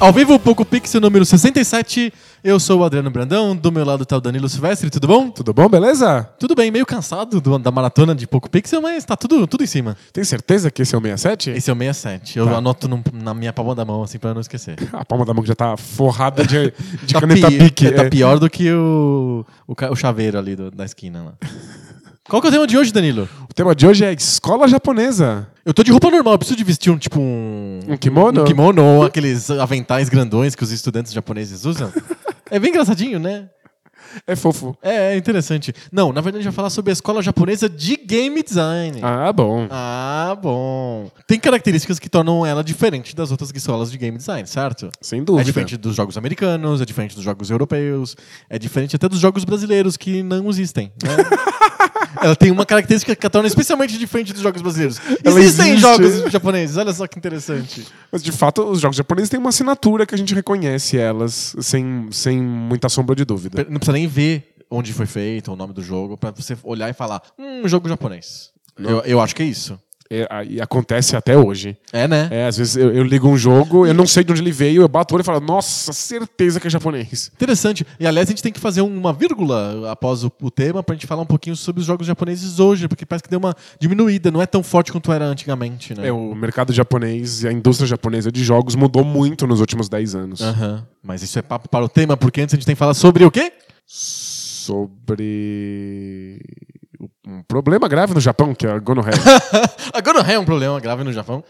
Ao vivo, Poco Pixel número 67. Eu sou o Adriano Brandão, do meu lado tá o Danilo Silvestre, tudo bom? Tudo bom, beleza? Tudo bem, meio cansado do- da maratona de Poco Pixel, mas tá tudo, tudo em cima. Tem certeza que esse é o 67? Esse é o 67. Eu Tá. anoto num- na minha palma da mão, assim, pra não esquecer. A palma da mão que já tá forrada de, de Tá caneta pi- bique. é, tá é. pior do que o, o, ca- o chaveiro ali do- da esquina lá. Qual que é o tema de hoje, Danilo? O tema de hoje é escola japonesa. Eu tô de roupa normal, eu preciso de vestir um tipo um. Um kimono? Um kimono ou aqueles aventais grandões que os estudantes japoneses usam. É bem engraçadinho, né? É fofo. É, é interessante. Não, na verdade a gente vai falar sobre a escola japonesa de game design. Ah, bom. Ah, bom. Tem características que tornam ela diferente das outras escolas de game design, certo? Sem dúvida. É diferente dos jogos americanos, é diferente dos jogos europeus, é diferente até dos jogos brasileiros que não existem. né? Ela tem uma característica que a torna especialmente diferente dos jogos brasileiros. Ela Existem existe. jogos japoneses, olha só que interessante. Mas de fato, os jogos japoneses têm uma assinatura que a gente reconhece elas sem, sem muita sombra de dúvida. Não precisa nem ver onde foi feito, o nome do jogo, pra você olhar e falar, hum, jogo japonês. Eu, eu acho que é isso. É, e acontece até hoje. É, né? É, às vezes eu, eu ligo um jogo, eu não sei de onde ele veio, eu bato o olho e falo, nossa, certeza que é japonês. Interessante. E aliás, a gente tem que fazer uma vírgula após o, o tema pra gente falar um pouquinho sobre os jogos japoneses hoje, porque parece que deu uma diminuída, não é tão forte quanto era antigamente, né? É, o mercado japonês e a indústria japonesa de jogos mudou muito nos últimos 10 anos. Aham. Mas isso é papo para o tema, porque antes a gente tem que falar sobre o quê? Sobre um problema grave no Japão, que é a gonorreia. Agora é um problema grave no Japão.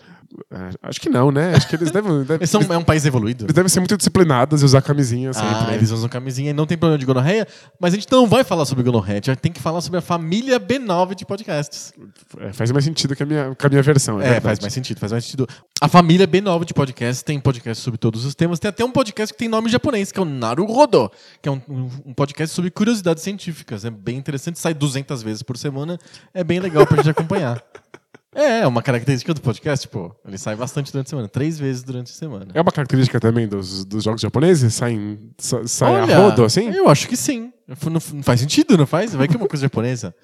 É, Acho que não, né? Acho que eles devem, devem, Eles são, é um país evoluído. eles devem ser muito disciplinados e usar camisinha sempre. Ah, né? eles usam camisinha e não tem problema de gonorreia, mas a gente não vai falar sobre gonorreia, a gente tem que falar sobre a família B9 de podcasts. É, faz mais sentido que a minha, que a minha versão. É, É, faz mais sentido, faz mais sentido. A família B9 de podcasts tem podcast sobre todos os temas. Tem até um podcast que tem nome japonês, que é o Naruhodo, que é um, um- um podcast sobre curiosidades científicas. É bem interessante, sai 200 vezes por semana. É bem legal pra gente acompanhar. É, é uma característica do podcast, pô. Ele sai bastante durante a semana, três vezes durante a semana. É uma característica também dos, dos jogos japoneses? Saem, sa, sai Olha, a rodo, assim? Eu acho que sim. Não, não faz sentido, não faz? Vai que é uma coisa japonesa.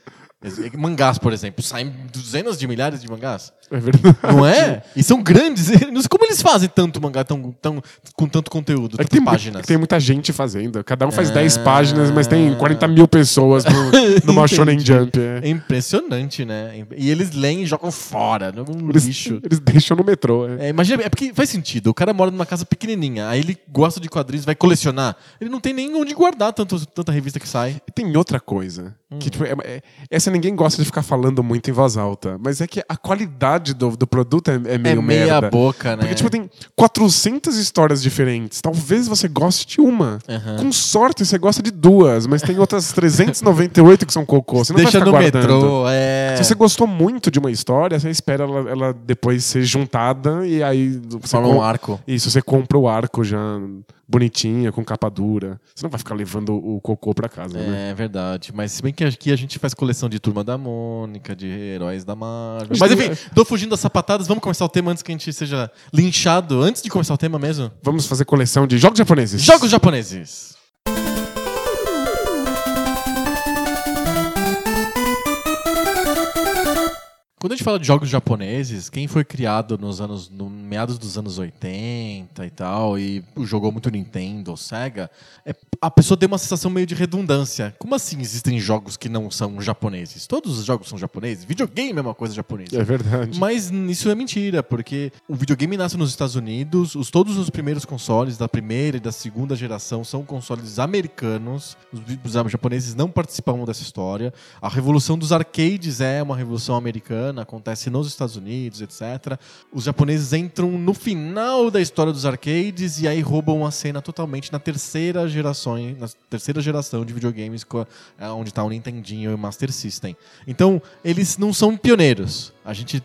Mangás, por exemplo, saem dezenas de milhares de mangás. É verdade. Não é? E são grandes. Não sei como eles fazem tanto mangá tão, tão, com tanto conteúdo, É tem, páginas. tem muita gente fazendo. Cada um faz Ah. 10 páginas, mas tem 40 mil pessoas no, numa Entendi. Shonen Jump. é. É impressionante, né? E eles leem e jogam fora, num Eles, lixo. eles deixam no metrô. é. É, imagina, é porque faz sentido. O cara mora numa casa pequenininha, aí ele gosta de quadrinhos, vai colecionar. Ele não tem nem onde guardar tanto, tanta revista que sai. E tem outra coisa. Hum. Que, tipo, é- é- essa ninguém gosta de ficar falando muito em voz alta. Mas é que a qualidade do, do produto é, é meio é meia merda. boca, né? Porque, tipo, tem 400 histórias diferentes. Talvez você goste de uma. Aham. Com sorte, você gosta de duas. Mas tem outras 398 que são cocô. Você não Deixa vai no ficar guardando. metrô, é. Se você gostou muito de uma história, você espera ela, ela depois ser juntada e aí Forma um arco. Isso, você compra o arco já bonitinha, com capa dura. Você não vai ficar levando o cocô pra casa, né? É verdade. Mas se bem que aqui a gente faz coleção de Turma da Mônica, de heróis da Marvel. Mas enfim, tô fugindo das sapatadas. Vamos começar o tema antes que a gente seja linchado. Antes de começar o tema mesmo. Vamos fazer coleção de jogos japoneses. Jogos japoneses. Quando a gente fala de jogos japoneses, quem foi criado nos anos, no meados dos anos 80 e tal, e jogou muito Nintendo ou Sega, é- a pessoa tem uma sensação meio de redundância. Como assim existem jogos que não são japoneses? Todos os jogos são japoneses? Videogame é uma coisa japonesa. É verdade. Mas isso é mentira, porque o videogame nasce nos Estados Unidos, os, todos os primeiros consoles da primeira e da segunda geração são consoles americanos, os, os japoneses não participavam dessa história. A revolução dos arcades é uma revolução americana, acontece nos Estados Unidos, etc. Os japoneses entram no final da história dos arcades e aí roubam a cena totalmente na terceira geração, na terceira geração de videogames é, onde tá o Nintendinho e o Master System. Então, eles não são pioneiros. A gente,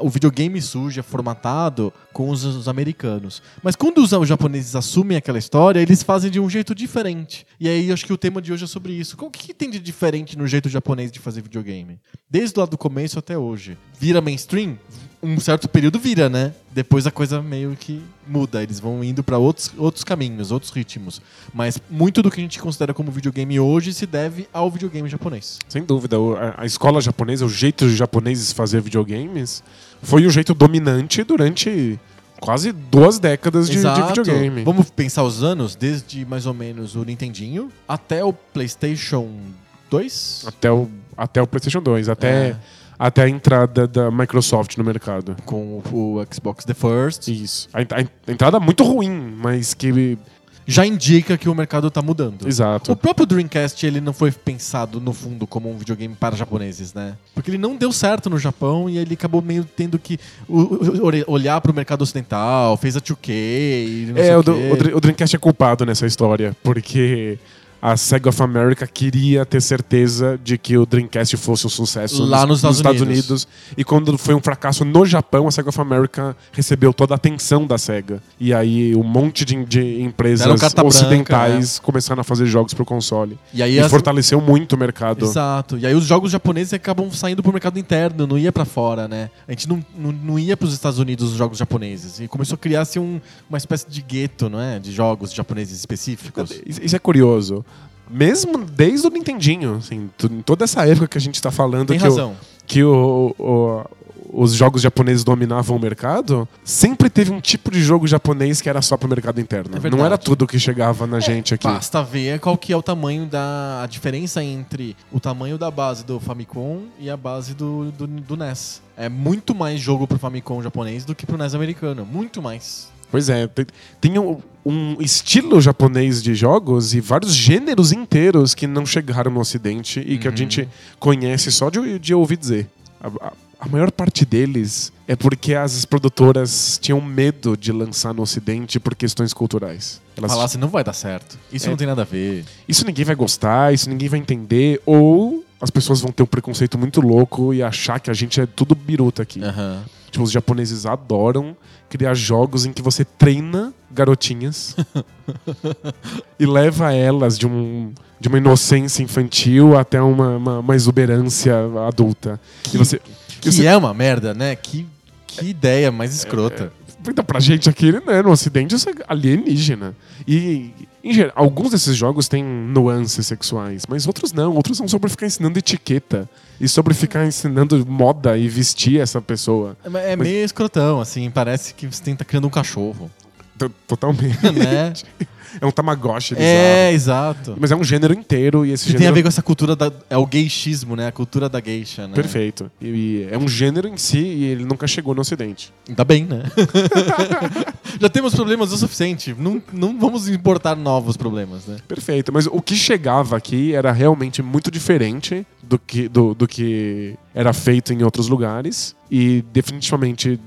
o videogame surge é formatado com os, os americanos. Mas quando os, os japoneses assumem aquela história, eles fazem de um jeito diferente. E aí acho que o tema de hoje é sobre isso. O que, que tem de diferente no jeito japonês de fazer videogame? Desde lá do começo até hoje. Vira mainstream? Um certo período vira, né? Depois a coisa meio que muda. Eles vão indo pra outros, outros caminhos, outros ritmos. Mas muito do que a gente considera como videogame hoje se deve ao videogame japonês. Sem dúvida, a, escola japonesa, o jeito dos japoneses fazer videogames, foi o jeito dominante durante quase duas décadas de, de videogame. Vamos pensar os anos, desde mais ou menos o Nintendinho até o PlayStation 2. Até o, até o PlayStation 2, até, É. até a entrada da Microsoft no mercado. Com o, Xbox The First. Isso. A, a entrada muito ruim, mas que. Já indica que o mercado tá mudando. Exato. O próprio Dreamcast ele não foi pensado no fundo como um videogame para japoneses, né? Porque ele não deu certo no Japão e ele acabou meio tendo que olhar para o mercado ocidental, fez a 2K e não sei É, o o, o Dreamcast é culpado nessa história, porque a Sega of America queria ter certeza de que o Dreamcast fosse um sucesso Lá nos Estados Unidos. E quando foi um fracasso no Japão, a Sega of America recebeu toda a atenção da Sega. E aí um monte de, de empresas carta branca, ocidentais começaram a fazer jogos pro console. E aí E, as- fortaleceu muito o mercado. Exato. E aí os jogos japoneses acabam saindo pro mercado interno, não ia pra fora, né? A gente não, não, não ia pros Estados Unidos os jogos japoneses. E começou a criar-se um, uma espécie de gueto, não é? De jogos japoneses específicos. Isso é curioso. Mesmo desde o Nintendinho, assim, em toda essa época que a gente tá falando Tem que, o, razão. que o- o- os jogos japoneses dominavam o mercado, sempre teve um tipo de jogo japonês que era só pro mercado interno. É. Não era tudo que chegava na gente aqui. Basta ver qual que é o tamanho da a diferença entre o tamanho da base do Famicom e a base do, do, do NES. É muito mais jogo pro Famicom japonês do que pro NES americano. Muito mais. Pois é, tem, tem um, um estilo japonês de jogos e vários gêneros inteiros que não chegaram no ocidente e que a Uhum. gente conhece só de, de ouvir dizer. A, a- a maior parte deles é porque as produtoras tinham medo de lançar no ocidente por questões culturais. Elas Falar assim, não vai dar certo. Isso É. não tem nada a ver. isso ninguém vai gostar, isso ninguém vai entender, ou as pessoas vão ter um preconceito muito louco e achar que a gente é tudo biruta aqui. Aham. Tipo, os japoneses adoram criar jogos em que você treina garotinhas e leva elas de, um, de uma inocência infantil até uma, uma, uma exuberância adulta. e você. Que você é uma merda, né? Que, que ideia mais escrota. Então, pra gente aqui, né, no ocidente, isso é alienígena. E, em geral, alguns desses jogos têm nuances sexuais, mas outros não. Outros são sobre ficar ensinando etiqueta e sobre ficar ensinando moda e vestir essa pessoa. É, é meio escrotão, assim. Parece que você tá criando um cachorro. T- Totalmente. né? É um tamagotchi é, bizarro. exato. Mas é um gênero inteiro e esse Que gênero... tem a ver com essa cultura da. É o gaysismo, né? A cultura da geisha, né? Perfeito. E, e é um gênero em si e ele nunca chegou no ocidente. Ainda bem, né? Já temos problemas o suficiente. Não, não vamos importar novos problemas, né? Perfeito. Mas o que chegava aqui era realmente muito diferente do que, do, do que era feito em outros lugares e definitivamente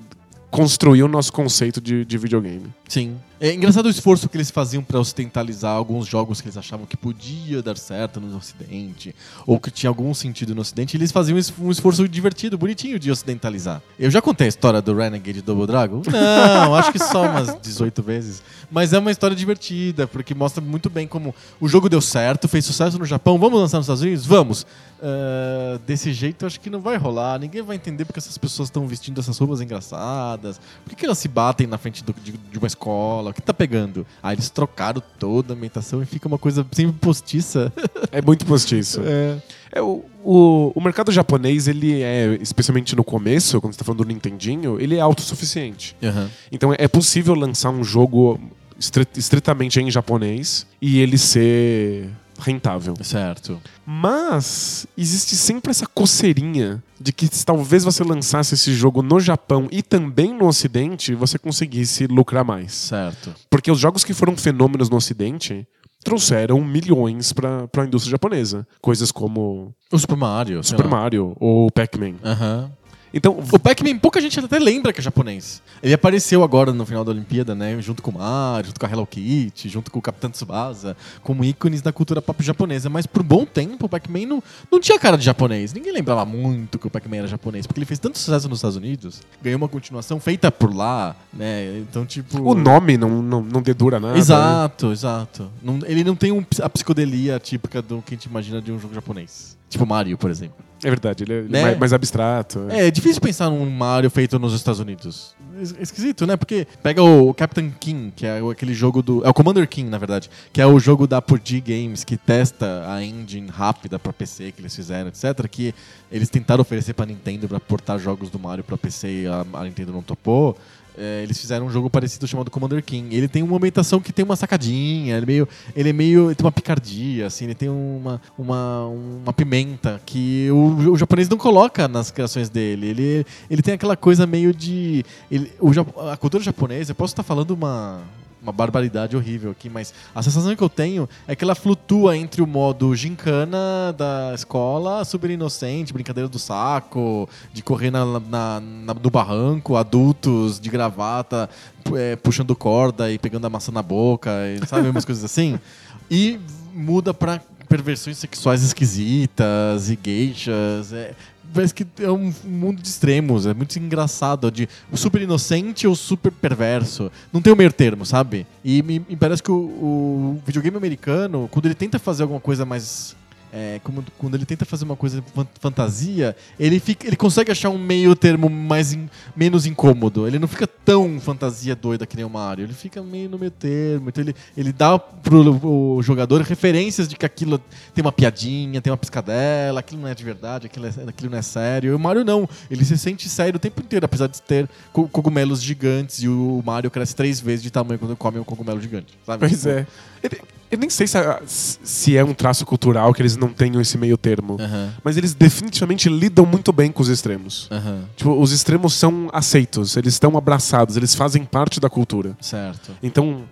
construiu o nosso conceito de, de videogame. Sim. É engraçado o esforço que eles faziam pra ocidentalizar alguns jogos que eles achavam que podia dar certo no ocidente, ou que tinha algum sentido no ocidente, eles faziam um esforço divertido, bonitinho de ocidentalizar. Eu já contei a história do Renegade Double Dragon? Não, acho que só umas 18 vezes. Mas é uma história divertida, porque mostra muito bem como o jogo deu certo, fez sucesso no Japão, vamos lançar nos Estados Unidos? Vamos! Ah, desse jeito acho que não vai rolar, ninguém vai entender porque essas pessoas estão vestindo essas roupas engraçadas, por que elas se batem na frente do- de, de uma escola, o que tá pegando? Aí eles trocaram toda a ambientação e fica uma coisa sempre postiça. É muito postiço. É. É, o, o, o mercado japonês, ele é, especialmente no começo, quando você tá falando do Nintendinho, ele é autossuficiente. Aham. Então é possível lançar um jogo estri- estritamente em japonês e ele ser rentável. Certo. Mas existe sempre essa coceirinha de que se talvez você lançasse esse jogo no Japão e também no Ocidente, você conseguisse lucrar mais. Certo. Porque os jogos que foram fenômenos no Ocidente trouxeram milhões para a indústria japonesa. Coisas como O Super Mario. Super. Mario ou Pac-Man. Aham. Então, O Pac-Man, pouca gente até lembra que é japonês. Ele apareceu agora no final da Olimpíada, né? Junto com o Mario, junto com a Hello Kitty, junto com o Capitão Tsubasa, como ícones da cultura pop japonesa. Mas por um bom tempo, o Pac-Man não, não tinha cara de japonês. Ninguém lembrava muito que o Pac-Man era japonês, porque ele fez tanto sucesso nos Estados Unidos, ganhou uma continuação feita por lá, né? Então, tipo. o nome não, não, não dedura nada. né? Exato, exato. Não- ele não tem um, a psicodelia típica do que a gente imagina de um jogo japonês. Tipo Mario, por exemplo. É verdade, ele é, é Né? mais, mais abstrato. É, é difícil pensar num Mario feito nos Estados Unidos. Es- Esquisito, né? Porque pega o Captain King, que é aquele jogo do. É o Commander King, na verdade. Que é o jogo da Apogee Games, que testa a engine rápida pra PC que eles fizeram, etc. Que eles tentaram oferecer pra Nintendo pra portar jogos do Mario pra PC e a, a Nintendo não topou. É, eles fizeram um jogo parecido chamado Commander King. Ele tem uma ambientação que tem uma sacadinha, ele é meio. Ele é meio. Ele tem uma picardia, assim, ele tem uma, uma, uma pimenta que o, o japonês não coloca nas criações dele. Ele, ele tem aquela coisa meio de. Ele, o, a cultura japonesa, eu posso estar falando uma. Uma barbaridade horrível aqui, mas a sensação que eu tenho é que ela flutua entre o modo gincana da escola, super inocente, brincadeira do saco, de correr na, na, na- no barranco, adultos de gravata é, puxando corda e pegando a maçã na boca, e, sabe, umas coisas assim. E muda pra perversões sexuais esquisitas e geishas. É, parece que é um mundo de extremos, é muito engraçado, de super inocente ou super perverso. Não tem o meio termo, sabe? E me, me parece que o, o videogame americano, quando ele tenta fazer alguma coisa mais é, como- quando ele tenta fazer uma coisa fan- fantasia, ele, fica, ele consegue achar um meio termo mais in- menos incômodo. Ele não fica tão fantasia doida que nem o Mario. Ele fica meio no meio termo. Então ele, ele dá pro o jogador referências de que aquilo tem uma piadinha, tem uma piscadela, aquilo não é de verdade, aquilo, é- aquilo não é sério. E o Mario não. Ele se sente sério o tempo inteiro, apesar de ter co- cogumelos gigantes e o Mario cresce três vezes de tamanho quando come um cogumelo gigante. Sabe? Pois Tipo, é. Ele- Eu nem sei se, a- se é um traço cultural que eles não tenham esse meio termo. Mas eles definitivamente lidam muito bem com os extremos. Tipo, os extremos são aceitos, eles estão abraçados, eles fazem parte da cultura. Certo. Então,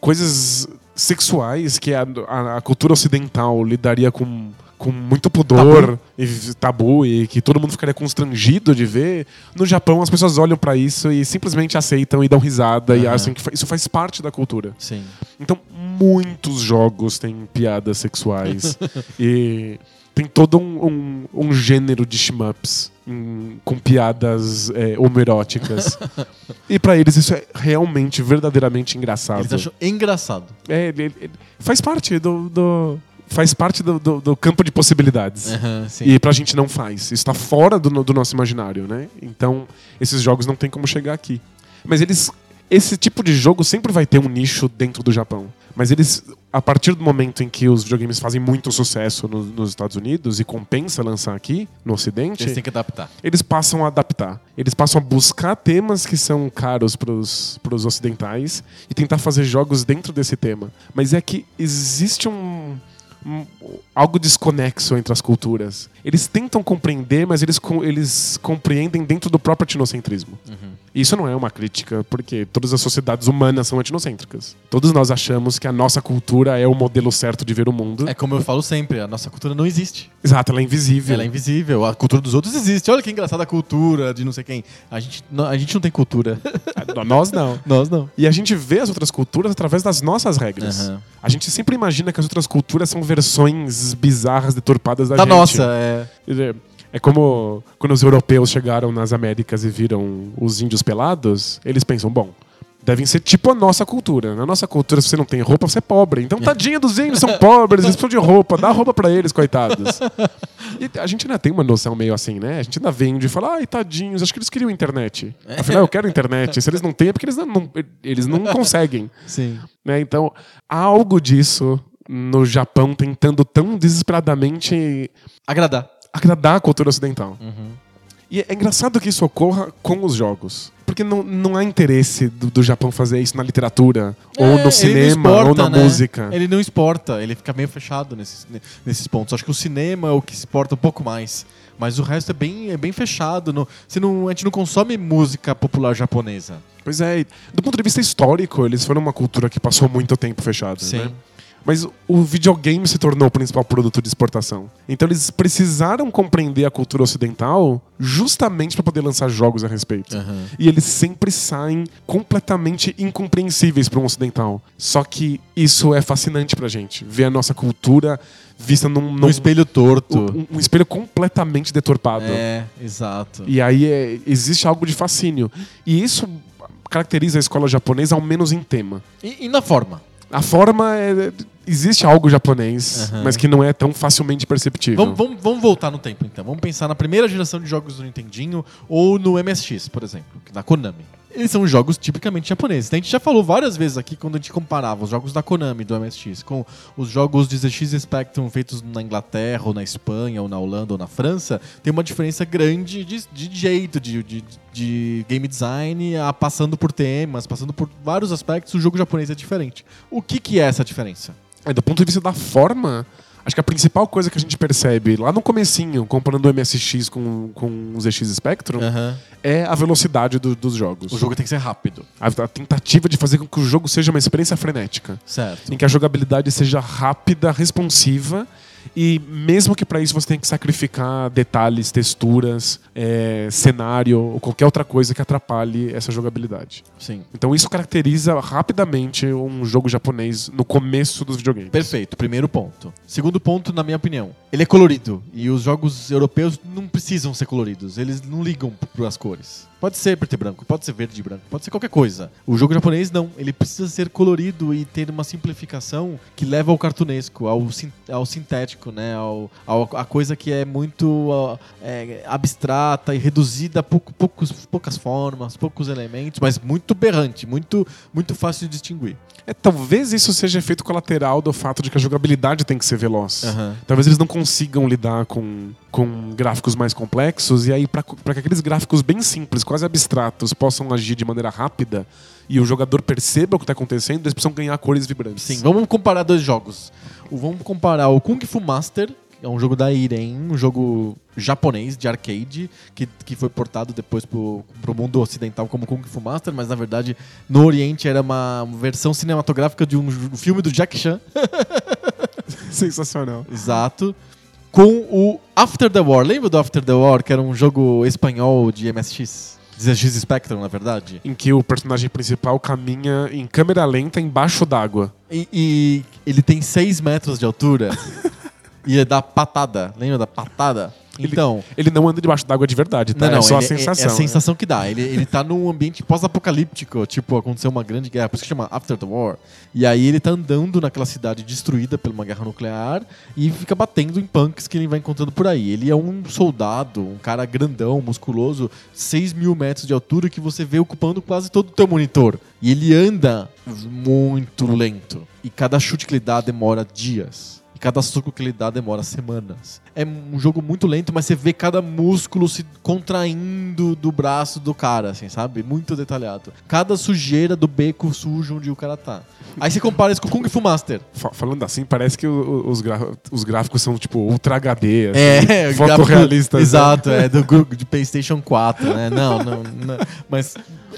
coisas sexuais que a, a- a cultura ocidental lidaria com, com muito pudor e tabu e que todo mundo ficaria constrangido de ver, no Japão as pessoas olham pra isso e simplesmente aceitam e dão risada e Aham. acham que isso faz parte da cultura. Sim. Então, muitos jogos têm piadas sexuais e tem todo um, um, um gênero de shmups em- com piadas é, homoeróticas. e pra eles isso é realmente, verdadeiramente engraçado. Eles acham engraçado. É, ele- ele- faz parte do, do- faz parte do, do- do campo de possibilidades. sim. E pra gente não faz. Isso tá fora do, do nosso imaginário, né? Então, esses jogos não tem como chegar aqui. Mas eles. Esse tipo de jogo sempre vai ter um nicho dentro do Japão. Mas eles, a partir do momento em que os videogames fazem muito sucesso no- nos Estados Unidos e compensa lançar aqui, no Ocidente, Eles têm que adaptar. eles passam a adaptar. Eles passam a buscar temas que são caros pros, pros ocidentais e tentar fazer jogos dentro desse tema. Mas é que existe um, algo desconexo entre as culturas. Eles tentam compreender, mas eles, com- eles compreendem dentro do próprio etnocentrismo. E Isso não é uma crítica, porque todas as sociedades humanas são etnocêntricas. Todos nós achamos que a nossa cultura é o modelo certo de ver o mundo. É como eu falo sempre, a nossa cultura não existe. Exato, ela é invisível. Ela é invisível. A cultura dos outros existe. Olha que engraçada a cultura de não sei quem. A gente, não- a gente não tem cultura. Nós não. Nós não. E a gente vê as outras culturas através das nossas regras. Aham. A gente sempre imagina que as outras culturas são versões bizarras, deturpadas da, Da gente. nossa, é. É, é como quando os europeus chegaram nas Américas e viram os índios pelados, eles pensam, bom, devem ser tipo a nossa cultura. Na nossa cultura, se você não tem roupa, você é pobre. Então, tadinha dos índios, são pobres, eles precisam de roupa, dá roupa pra eles, coitados. E a gente ainda tem uma noção meio assim, né? A gente ainda vem de falar, ai, tadinhos, acho que eles queriam internet. Afinal, eu quero internet. Se eles não têm, é porque eles não, não- eles não conseguem. Sim. né? Então, há algo disso no Japão tentando tão desesperadamente Agradar. Agradar a cultura ocidental. Uhum. E é engraçado que isso ocorra com os jogos. Porque não, não há interesse do, do Japão fazer isso na literatura, ou É, no ele não cinema, ou exporta, na né? música. Ele não exporta, ele fica meio fechado nesses, nesses pontos. Acho que o cinema é o que exporta um pouco mais. Mas o resto é bem, é bem fechado. Não, você não, a gente não consome música popular japonesa. Pois é, do ponto de vista histórico, eles foram uma cultura que passou muito tempo fechada. Sim. Né? Mas o videogame se tornou o principal produto de exportação. Então eles precisaram compreender a cultura ocidental justamente para poder lançar jogos a respeito. Aham. E eles sempre saem completamente incompreensíveis para um ocidental. Só que isso é fascinante pra gente. Ver a nossa cultura vista num, num espelho torto. um, um espelho completamente deturpado. É, exato. E aí é- existe algo de fascínio. E isso caracteriza a escola japonesa, ao menos em tema. E, e na forma? A forma é. Existe algo japonês, Aham. mas que não é tão facilmente perceptível. Vamos, vamos, vamos voltar no tempo então. Vamos pensar na primeira geração de jogos do Nintendinho ou no MSX, por exemplo, da Konami. Eles são jogos tipicamente japoneses. A gente já falou várias vezes aqui quando a gente comparava os jogos da Konami do MSX com os jogos de ZX Spectrum feitos na Inglaterra, ou na Espanha, ou na Holanda, ou na França. Tem uma diferença grande de, de jeito, de, de, de game design, a, passando por temas, passando por vários aspectos. O jogo japonês é diferente. O que, que é essa diferença? É, do ponto de vista da forma, acho que a principal coisa que a gente percebe lá no comecinho, comparando o MSX com, com o ZX Spectrum, é a velocidade do- dos jogos. O jogo tem que ser rápido. A, a tentativa de fazer com que o jogo seja uma experiência frenética. Certo. Em que a jogabilidade seja rápida, responsiva e mesmo que para isso você tenha que sacrificar detalhes, texturas, é, cenário ou qualquer outra coisa que atrapalhe essa jogabilidade. Sim. Então isso caracteriza rapidamente um jogo japonês no começo dos videogames. Perfeito, primeiro ponto. Segundo ponto, na minha opinião, ele é colorido. E os jogos europeus não precisam ser coloridos. Eles não ligam para as cores. Pode ser preto e branco, pode ser verde e branco, pode ser qualquer coisa. O jogo japonês não. Ele precisa ser colorido e ter uma simplificação que leva ao cartunesco, ao, sin- ao sintético, né? Ao, ao- a coisa que é muito é, abstrata e reduzida a pouco- poucos, poucas formas, poucos elementos, mas muito berrante, muito, muito fácil de distinguir. É, talvez isso seja efeito colateral do fato de que a jogabilidade tem que ser veloz. Aham. Talvez eles não consigam lidar com, com gráficos mais complexos, e aí, para que aqueles gráficos bem simples, quase abstratos, possam agir de maneira rápida e o jogador perceba o que está acontecendo, eles precisam ganhar cores vibrantes. Sim, vamos comparar dois jogos. Vamos comparar o Kung Fu Master, é um jogo da Irem, um jogo japonês de arcade, que, que foi portado depois pro, pro mundo ocidental como Kung Fu Master, mas na verdade no Oriente era uma versão cinematográfica de um filme do Jack Chan. Sensacional. Exato. Com o After the War. Lembra do After the War, que era um jogo espanhol de MSX? De ZX Spectrum, na verdade? Em que o personagem principal caminha em câmera lenta embaixo d'água. E, e ele tem 6 metros de altura. e é da patada. Lembra da patada? Ele- Então. Ele não anda debaixo d'água de verdade, tá? Não, não, é só a sensação. É a sensação que dá. Ele, ele tá num ambiente pós-apocalíptico, tipo, aconteceu uma grande guerra, por isso que chama After the War. E aí ele tá andando naquela cidade destruída por uma guerra nuclear e fica batendo em punks que ele vai encontrando por aí. Ele é um soldado, um cara grandão, musculoso, 6 mil metros de altura que você vê ocupando quase todo o teu monitor. E ele anda muito lento. E cada chute que ele dá demora dias. E cada soco que ele dá demora semanas. É um jogo muito lento, mas você vê cada músculo se contraindo do braço do cara, assim, sabe? Muito detalhado. Cada sujeira do beco sujo onde o cara tá. Aí você compara isso com o Kung Fu Master. Fa- Falando assim, parece que os, os gráficos são tipo Ultra HD, assim, É, fotorrealistas. né? Exato, é do de PlayStation 4, né? Não, não, não mas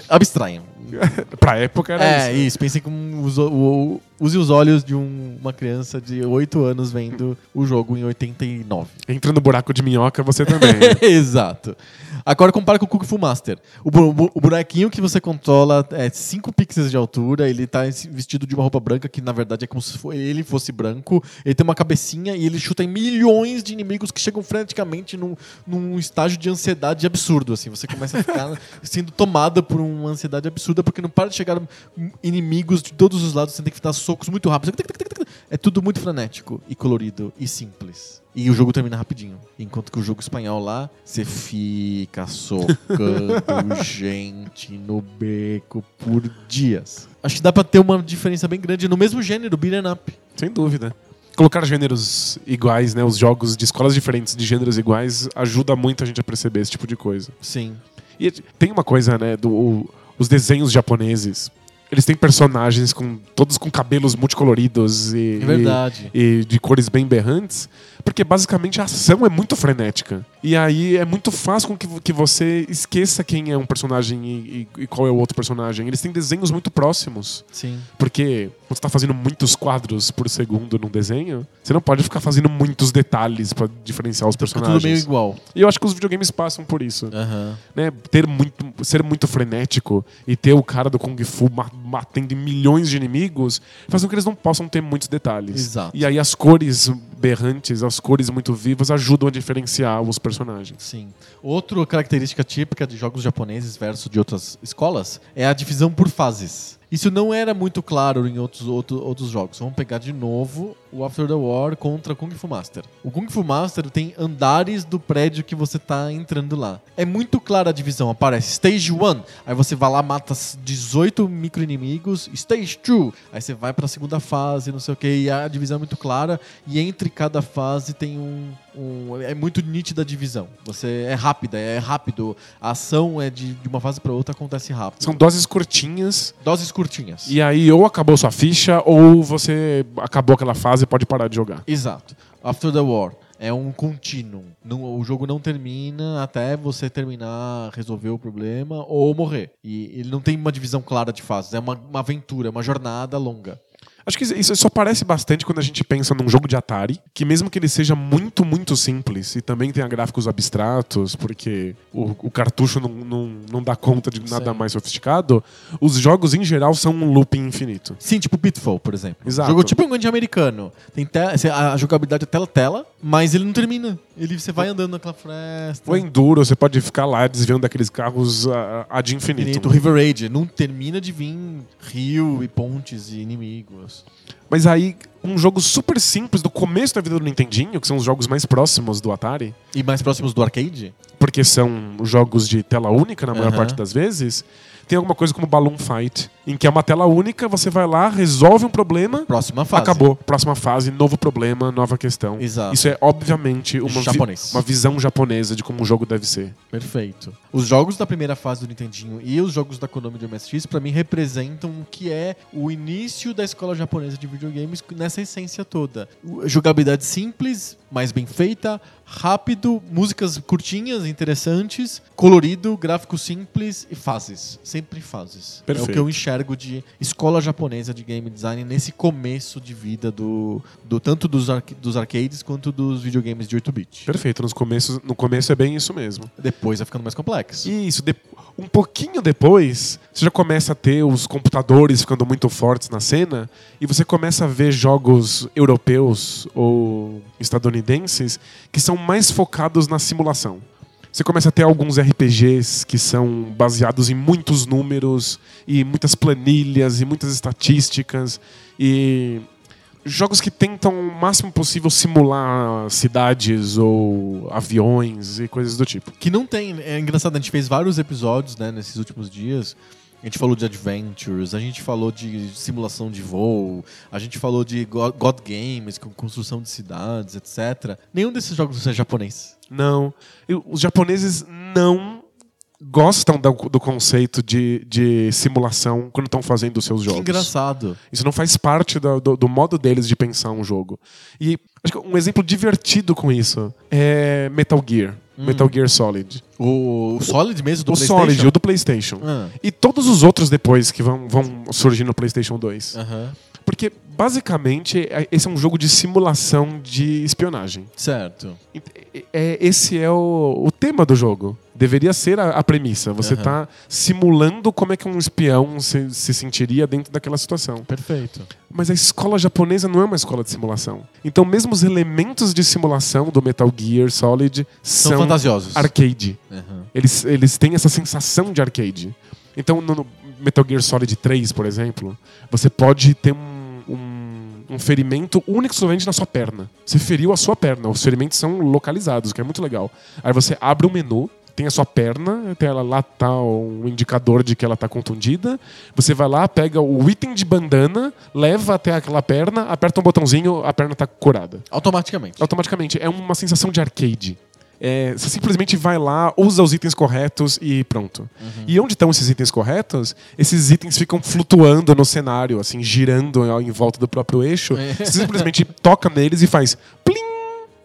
abstraiam. Pra época era É, isso. isso. Pensem como os, o- use os olhos de um- uma criança de 8 anos vendo o jogo em 89. Entra no buraco de minhoca, você também. Exato. Agora compara com o Kung Fu Master. O, bu- o bonequinho que você controla é 5 pixels de altura, ele tá vestido de uma roupa branca, que na verdade é como se ele fosse branco. Ele tem uma cabecinha e ele chuta em milhões de inimigos que chegam freneticamente num, num estágio de ansiedade absurdo. Assim. Você começa a ficar sendo tomada por uma ansiedade absurda, porque não para de chegar inimigos de todos os lados, você tem que dar socos muito rápidos. É tudo muito frenético e colorido e simples. E o jogo termina rapidinho. Enquanto que o jogo espanhol lá, você fica socando gente no beco por dias. Acho que dá pra ter uma diferença bem grande no mesmo gênero, beat'em up. Sem dúvida. Colocar gêneros iguais, né? Os jogos de escolas diferentes de gêneros iguais ajuda muito a gente a perceber esse tipo de coisa. Sim. E tem uma coisa, né? Do, os desenhos japoneses. Eles têm personagens com todos com cabelos multicoloridos e, É e, e de cores bem berrantes, Porque basicamente a ação é muito frenética. E aí é muito fácil com que, que você esqueça quem é um personagem e, e- e qual é o outro personagem. Eles têm desenhos muito próximos. Sim. Porque quando você tá fazendo muitos quadros por segundo num desenho, você não pode ficar fazendo muitos detalhes pra diferenciar os Fica tudo personagens. meio igual. E eu acho que os videogames passam por isso. Aham. Né? Ter muito, ser muito frenético e ter o cara do Kung Fu matando milhões de inimigos faz com que eles não possam ter muitos detalhes. Exato. E aí as cores berrantes, as cores muito vivas ajudam a diferenciar os personagens. Sim. Outra característica típica de jogos japoneses versus de outras escolas é a divisão por fases. Isso não era muito claro em outros, outro- outros jogos. Vamos pegar de novo o After the War contra Kung Fu Master. O Kung Fu Master tem andares do prédio que você tá entrando lá. É muito clara a divisão. Aparece Stage 1, aí você vai lá, mata 18 micro-inimigos. Stage 2, aí você vai pra segunda fase, não sei o que. E a divisão é muito clara. E entre cada fase tem um, um- é muito nítida a divisão. Você é rápida, é rápido. A ação é de, de uma fase para outra acontece rápido. São doses curtinhas doses curtinhas. e aí ou acabou sua ficha ou você acabou aquela fase e pode parar de jogar. Exato. After the War é um contínuo. O jogo não termina até você terminar, resolver o problema ou morrer. E ele não tem uma divisão clara de fases. É uma, uma aventura, é uma jornada longa. Acho que isso só parece bastante quando a gente pensa num jogo de Atari, que mesmo que ele seja muito, muito simples e também tenha gráficos abstratos, porque o, o cartucho não, não, não dá conta de nada Sim. mais sofisticado, os jogos em geral são um looping infinito. Sim, tipo Pitfall, por exemplo. Exato. Jogo tipo um grande americano. Tem a jogabilidade é tela-tela, mas ele não termina. Ele, você vai andando naquela floresta. O Enduro, você pode ficar lá desviando daqueles carros a, a de infinito. Infinito, River Raid. Não termina de vir rio e pontes e inimigos. Mas aí, um jogo super simples do começo da vida do Nintendinho, que são os jogos mais próximos do Atari, E mais próximos do arcade? porque são jogos de tela única na maior Aham. parte das vezes, tem alguma coisa como Balloon Fight, em que é uma tela única, você vai lá, resolve um problema, Próxima fase. acabou. Próxima fase, novo problema, nova questão. Exato. Isso é, obviamente, uma, vi- uma visão japonesa de como um jogo deve ser. Perfeito. Os jogos da primeira fase do Nintendinho e os jogos da Konami de MSX, pra mim, representam o que é o início da escola japonesa de videogames nessa essência toda. O- Jogabilidade simples, mais bem feita, rápido, músicas curtinhas, interessantes, colorido, gráfico simples e fases. Sempre fases. É o Perfeito. que eu enxergo de escola japonesa de game design nesse começo de vida do, do tanto dos, arca- dos arcades quanto dos videogames de 8-bit. Perfeito, nos começos, no começo é bem isso mesmo. Depois vai ficando mais complexo. E isso, de- um pouquinho depois, você já começa a ter os computadores ficando muito fortes na cena e você começa a ver jogos europeus ou estadunidenses que são mais focados na simulação. Você começa a ter alguns RPGs que são baseados em muitos números e muitas planilhas e muitas estatísticas e jogos que tentam o máximo possível simular cidades ou aviões e coisas do tipo. Que não tem. É engraçado, a gente fez vários episódios né, nesses últimos dias. A gente falou de adventures, a gente falou de simulação de voo, a gente falou de God, Games, com construção de cidades, etc. Nenhum desses jogos é japonês. Não. Os japoneses não gostam do, do conceito de, de simulação quando estão fazendo os seus Que jogos. engraçado. Isso não faz parte do, do- do modo deles de pensar um jogo. E acho que um exemplo divertido com isso é Metal Gear. Metal Gear Solid. O, o Solid mesmo do o PlayStation? Solid, o do PlayStation. Ah, E todos os outros depois que vão, vão surgir no PlayStation 2. aham. Porque, basicamente, é- esse é um jogo de simulação de espionagem. Certo. É, esse é o, o tema do jogo. Deveria ser a, a premissa. Você está simulando como é que um espião se, se sentiria dentro daquela situação. Perfeito. Mas a escola japonesa não é uma escola de simulação. Então, mesmo os elementos de simulação do Metal Gear Solid São, são, fantasiosos. arcade. Aham. Eles, eles têm essa sensação de arcade. Então, no, no Metal Gear Solid 3, por exemplo, você pode ter um, um, um ferimento único e exclusivamente na sua perna. Você feriu a sua perna. Os ferimentos são localizados, o que é muito legal. Aí você abre o menu, tem a sua perna, tem ela lá tá um indicador de que ela tá contundida. Você vai lá, pega o item de bandana, leva até aquela perna, aperta um botãozinho, a perna tá curada Automaticamente. automaticamente. É uma sensação de arcade. É, você simplesmente vai lá, usa os itens corretos e pronto. E onde estão esses itens corretos? Esses itens ficam flutuando no cenário, assim, girando em volta do próprio eixo. É. Você simplesmente toca neles e faz plim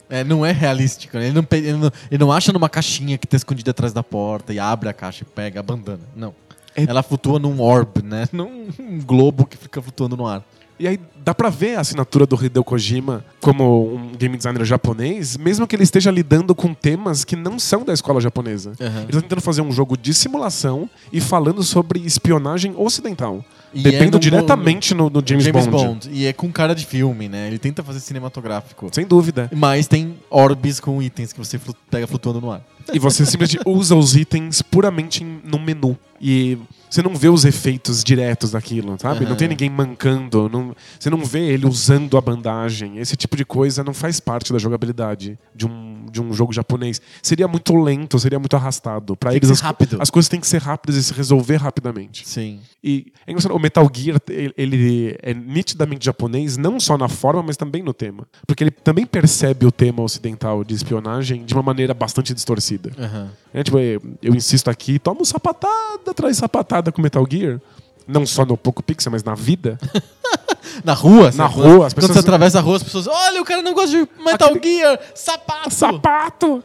É, não é realístico, né? Ele não, ele, não, ele não acha numa caixinha que tá escondida atrás da porta e abre a caixa e pega a bandana. Não. É- Ela flutua num orb, né? Num um globo que fica flutuando no ar. E aí dá pra ver a assinatura do Hideo Kojima como um game designer japonês, mesmo que ele esteja lidando com temas que não são da escola japonesa. Aham. Ele tá tentando fazer um jogo de simulação e falando sobre espionagem ocidental. E Dependo é diretamente no, no James, James Bond. Bond. E é com cara de filme, né? Ele tenta fazer cinematográfico. Sem dúvida. Mas tem orbes com itens que você pega flutuando no ar. E você simplesmente usa os itens puramente em, num menu. E você não vê os efeitos diretos daquilo, sabe? Aham. Não tem ninguém mancando, não- você não vê ele usando a bandagem. Esse tipo de coisa não faz parte da jogabilidade de um, de um jogo japonês. Seria muito lento, seria muito arrastado. Que eles as, rápido. as coisas têm que ser rápidas e se resolver rapidamente. Sim. E é o Metal Gear, ele é nitidamente japonês, não só na forma, mas também no tema. Porque ele também percebe o tema ocidental de espionagem de uma maneira bastante distorcida. Aham. É, tipo, eu, eu insisto aqui, toma um sapatada atrás sapatada com Metal Gear. Não só no Poco Pixel, mas na vida. Na rua? Na sabe? rua, Quando- as Quando pessoas- você atravessa a rua, as pessoas. Olha, o cara não gosta de Metal Gear! Sapato! Sapato!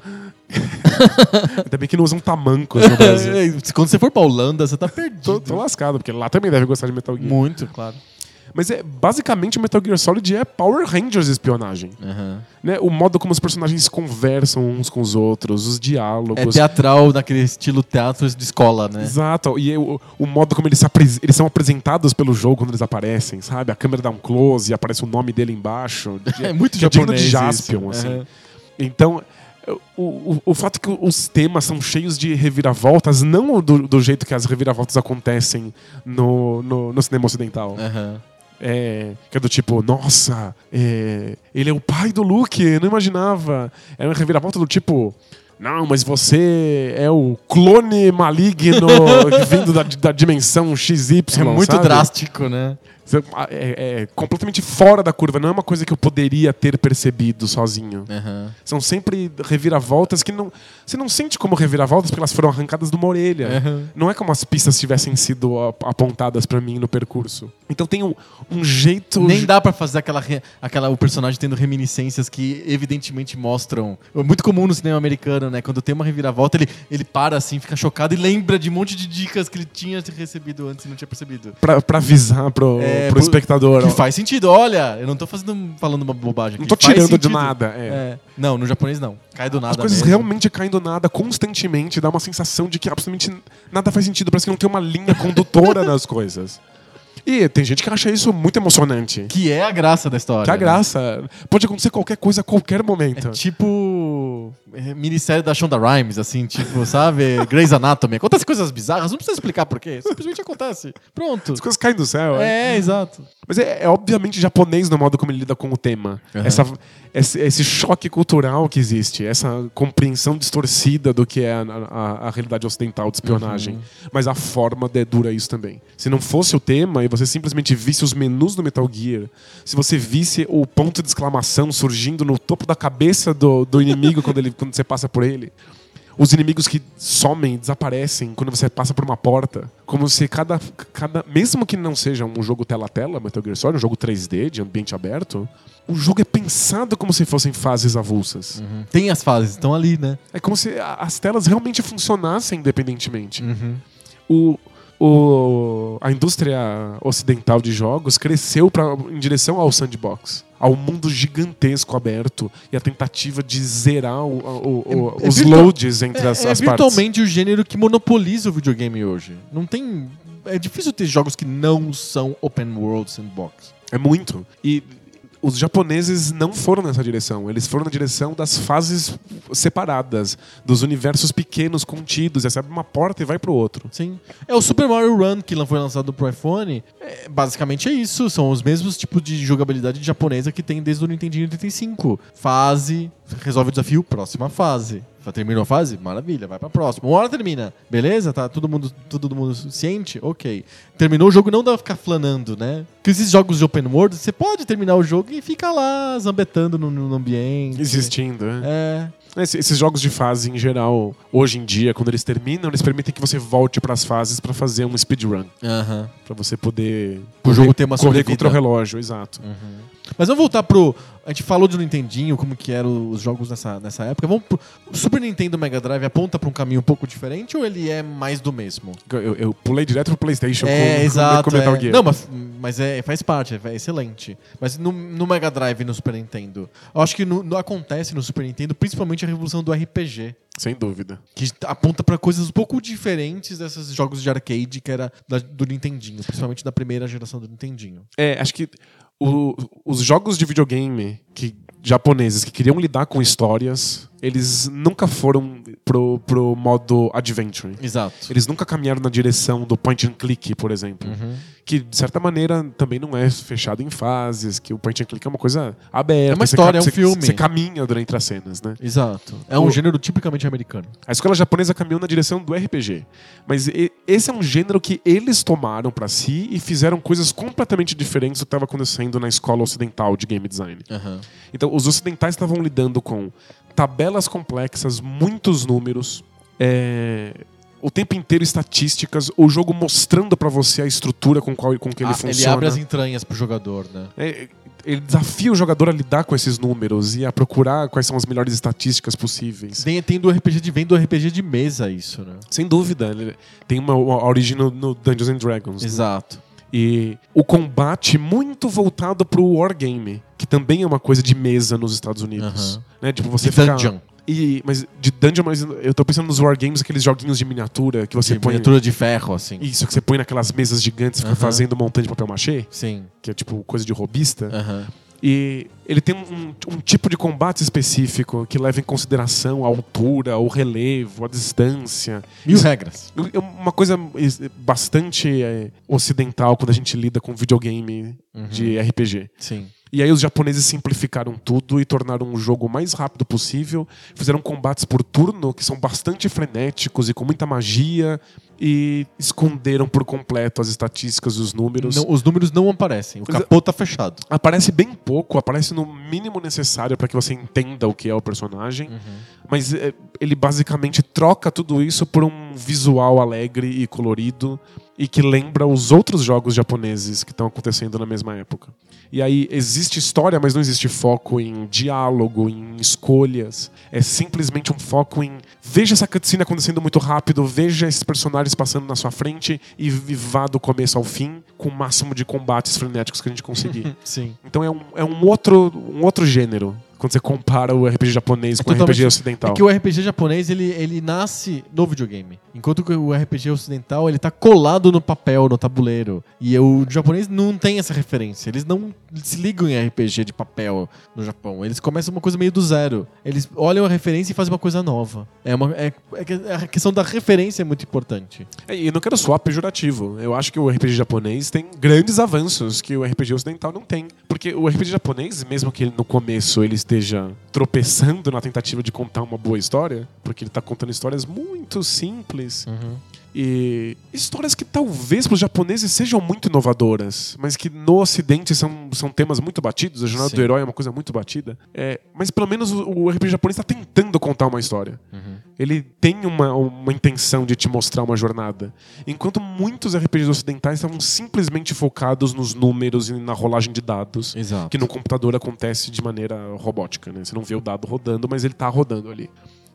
Ainda bem que não usam tamancos no Brasil. Quando você for pra Holanda, você tá tô, perdido. tô lascado, porque lá também deve gostar de Metal Gear. Muito, claro. Mas é basicamente o Metal Gear Solid é Power Rangers espionagem. Aham. Né? O modo como os personagens conversam uns com os outros, os É diálogos. teatral naquele estilo teatro de escola, né? Exato, e o, o modo como eles, eles são apresentados pelo jogo quando eles aparecem, sabe? A câmera dá um close e aparece o nome dele embaixo. É muito digno japonês de isso. Jaspion, assim. Aham. Então, o, o, o fato que os temas são cheios de reviravoltas, não do, do jeito que as reviravoltas acontecem no, no, no cinema ocidental. Aham. É, que é do tipo, nossa, é, ele é o pai do Luke, eu não imaginava. É uma reviravolta do tipo, não, mas você é o clone maligno vindo da, da dimensão XY. É muito sabe? drástico, né? Você- É, é completamente fora da curva, não é uma coisa que eu poderia ter percebido sozinho. Aham. São sempre reviravoltas que não. Você não sente como reviravoltas porque elas foram arrancadas de uma orelha. Aham. Não é como as pistas tivessem sido ap- apontadas pra mim no percurso. Então tem um, um jeito. Nem dá pra fazer aquela, aquela o personagem tendo reminiscências que evidentemente mostram. É muito comum no cinema americano, né? Quando tem uma reviravolta, ele, ele para assim, fica chocado e lembra de um monte de dicas que ele tinha recebido antes e não tinha percebido. Pra, pra avisar pro, É, pro pro- espectador. Que faz sentido. Olha, eu não tô fazendo, falando uma bobagem aqui. Não tô tirando de sentido. nada. é. É. Não, no japonês não. Cai do nada As coisas mesmo. realmente caem do nada constantemente, dá uma sensação de que absolutamente nada faz sentido, parece que não tem uma linha condutora nas coisas. E tem gente que acha isso muito emocionante. Que é a graça da história. Que a né? graça. Pode acontecer qualquer coisa a qualquer momento. É tipo. É, minissérie da Shonda Rhimes, assim, tipo, sabe? Grey's Anatomy. Acontece coisas bizarras, não precisa explicar por quê. Simplesmente acontece. Pronto. As coisas caem do céu. é. É, exato. Mas é, é obviamente japonês no modo como ele lida com o tema. Uhum. Essa, esse, esse choque cultural que existe, essa compreensão distorcida do que é a, a- a realidade ocidental de espionagem. Uhum. Mas a forma dedura isso também. Se não fosse o tema e você simplesmente visse os menus do Metal Gear, se você visse o ponto de exclamação surgindo no topo da cabeça do, do inimigo quando, ele, quando você passa por ele. Os inimigos que somem, desaparecem quando você passa por uma porta. Como se cada, cada. Mesmo que não seja um jogo tela a tela, Metal Gear Solid, um jogo 3D de ambiente aberto, o jogo é pensado como se fossem fases avulsas. Tem as fases, estão ali, né? É como se as telas realmente funcionassem independentemente. Uhum. O, o, a indústria ocidental de jogos cresceu pra, em direção ao sandbox, ao mundo gigantesco aberto e a tentativa de zerar o- o- o- É- é os virtual- loads entre as, é, é as partes. virtualmente o gênero que monopoliza o videogame hoje. Não tem. É difícil ter jogos que não são open world sandbox. É muito. E os japoneses não foram nessa direção. Eles foram na direção das fases separadas, dos universos pequenos, contidos. Você abre uma porta e vai pro outro. Sim. É o Super Mario Run que foi lançado pro iPhone. É, basicamente é isso. São os mesmos tipos de jogabilidade japonesa que tem desde o Nintendinho 85. Fase, resolve o desafio, próxima fase. Terminou a fase? Maravilha, vai pra próxima. Uma hora termina. Beleza? Tá todo mundo, todo mundo ciente? Ok. Terminou o jogo, não dá pra ficar flanando, né? Porque esses jogos de open world, você pode terminar o jogo e fica lá zambetando no, no ambiente. Existindo, né? É. Esse- Esses jogos de fase, em geral, hoje em dia, quando eles terminam, eles permitem que você volte pras fases pra fazer um speedrun. Aham. Pra você poder O jogo ter uma correr sobrevida. contra o relógio, exato. Mas vamos voltar pro A gente falou de Nintendinho, como que eram os jogos nessa, nessa época. Vamos pro, o Super Nintendo Mega Drive aponta pra um caminho um pouco diferente ou ele é mais do mesmo? Eu, eu pulei direto pro PlayStation é, com, exato. com Metal é. Gear. Não, mas, mas é, faz parte, é, excelente. Mas no, no Mega Drive e no Super Nintendo, eu acho que no, no- acontece no Super Nintendo, principalmente a revolução do RPG. Sem dúvida. Que aponta pra coisas um pouco diferentes desses jogos de arcade que era da- do Nintendinho, principalmente da primeira geração do Nintendinho. É, acho que o- os jogos de videogame que, japoneses que queriam lidar com histórias, eles nunca foram pro, pro modo adventure. Exato. Eles nunca caminharam na direção do point and click, por exemplo. Uhum. Que, de certa maneira, também não é fechado em fases, que o point and click é uma coisa aberta. É uma você história, ca- é um você- filme. Você caminha durante as cenas, né? Exato. É um O- gênero tipicamente americano. A escola japonesa caminhou na direção do RPG. Mas e- esse é um gênero que eles tomaram pra si e fizeram coisas completamente diferentes do que estava acontecendo na escola ocidental de game design. Então, os ocidentais estavam lidando com tabelas complexas, muitos números, é, o tempo inteiro estatísticas, o jogo mostrando pra você a estrutura com, qual, com que ele Ah, funciona. ele abre as entranhas pro jogador, né? É, ele desafia o jogador a lidar com esses números e a procurar quais são as melhores estatísticas possíveis. Tem, tem do RPG de vem do RPG de mesa isso, né? Sem dúvida, ele tem uma, uma origem no, no Dungeons and Dragons. né? E o combate muito voltado pro wargame, que também é uma coisa de mesa nos Estados Unidos. Aham. Né? Tipo, você De fica- dungeon. E, mas de dungeon, mas eu tô pensando nos wargames, aqueles joguinhos de miniatura que você de põe. miniatura de ferro, assim. Isso, que você põe naquelas mesas gigantes fica fazendo montante de papel machê, Sim. que é tipo coisa de robista. Aham. E ele tem um, um tipo de combate específico que leva em consideração a altura, o relevo, a distância. Mil Isso- regras. É uma coisa is- bastante é, ocidental quando a gente lida com videogame Uhum. de RPG. Sim. E aí os japoneses simplificaram tudo e tornaram um jogo o mais rápido possível. Fizeram combates por turno que são bastante frenéticos e com muita magia. E esconderam por completo as estatísticas e os números. Não, os números não aparecem. O capô tá fechado. Aparece bem pouco, aparece no mínimo necessário para que você entenda o que é o personagem. Mas é, ele basicamente troca tudo isso por um visual alegre e colorido e que lembra os outros jogos japoneses que estão acontecendo na mesma época. E aí existe história, mas não existe foco em diálogo, em escolhas. É simplesmente um foco em veja essa cutscene acontecendo muito rápido, veja esses personagens passando na sua frente e vá do começo ao fim com o máximo de combates frenéticos que a gente conseguir. Sim. Então é um, é um, outro, um outro gênero quando você compara o RPG japonês É com o RPG ocidental. É que o RPG japonês, ele, ele nasce no videogame. Enquanto que o RPG ocidental, ele tá colado no papel, no tabuleiro. E o japonês não tem essa referência. Eles não se ligam em RPG de papel no Japão. Eles começam uma coisa meio do zero. Eles olham a referência e fazem uma coisa nova. É uma, é, é a questão da referência é muito importante. É, E eu não quero soar pejorativo. Eu acho que o RPG japonês tem grandes avanços que o RPG ocidental não tem. Porque o RPG japonês, mesmo que ele, no começo ele esteja tropeçando na tentativa de contar uma boa história, porque ele está contando histórias muito simples e histórias que talvez para os japoneses sejam muito inovadoras, mas que no Ocidente são, são temas muito batidos. A jornada Sim. do herói é uma coisa muito batida. É, mas pelo menos o, o RPG japonês está tentando contar uma história. Ele tem uma, uma intenção de te mostrar uma jornada. Enquanto muitos RPGs ocidentais estavam simplesmente focados nos números e na rolagem de dados. Exato. Que no computador acontece de maneira robótica, né? Você não vê o dado rodando, mas ele está rodando ali.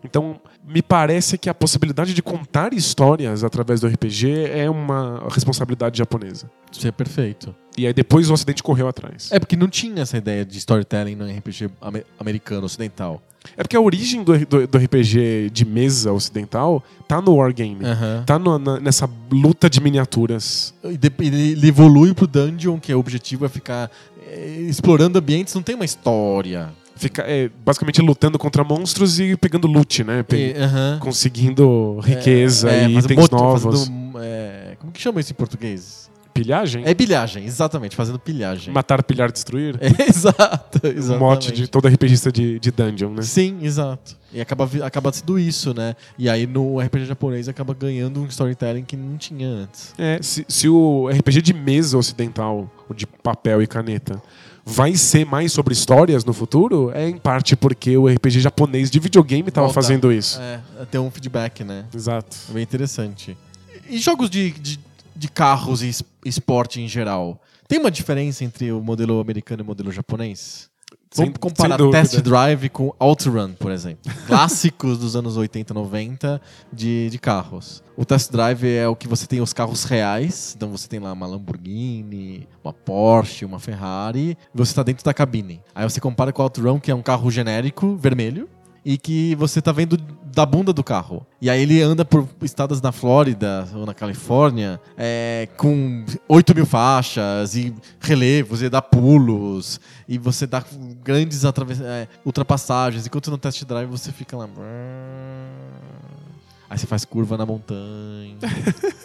Então, me parece que a possibilidade de contar histórias através do RPG é uma responsabilidade japonesa. Isso é perfeito. E aí depois o Ocidente correu atrás. É porque não tinha essa ideia de storytelling no RPG ame- americano, ocidental. É porque a origem do, do- do RPG de mesa ocidental tá no Wargame. Aham. Tá no- na- nessa luta de miniaturas. E Ele ele evolui pro dungeon, que o objetivo é ficar eh, explorando ambientes, não tem uma história. Fica é, basicamente lutando contra monstros e pegando loot, né? Pe- E- aham. Conseguindo riqueza É, é, e itens moto- novos. fazendo, é, como que chama isso em português? Pilhagem? É pilhagem, exatamente, fazendo pilhagem. Matar, pilhar, destruir? É, exato, o exatamente. mote de todo RPGista de, de dungeon, né? Sim, exato. E acaba, acaba sendo isso, né? E aí no RPG japonês acaba ganhando um storytelling que não tinha antes. É, se, se o RPG de mesa ocidental, o de papel e caneta, vai ser mais sobre histórias no futuro, é em parte porque o RPG japonês de videogame estava fazendo isso. É, ter um feedback, né? Exato. É bem interessante. E jogos de, de, de carros e es- esporte em geral? Tem uma diferença entre o modelo americano e o modelo japonês? Sem- Vamos comparar sem. Test Drive com OutRun, por exemplo. Clássicos dos anos 80 90 de, de carros. O Test Drive é o que você tem os carros reais. Então você tem lá uma Lamborghini, uma Porsche, uma Ferrari. Você está dentro da cabine. Aí você compara com o OutRun, que é um carro genérico, vermelho. E que você tá vendo da bunda do carro. E aí ele anda por estados na Flórida ou na Califórnia é, com 8 mil faixas e relevos, e dá pulos, e você dá grandes é, ultrapassagens. Enquanto no test drive você fica lá. Aí você faz curva na montanha.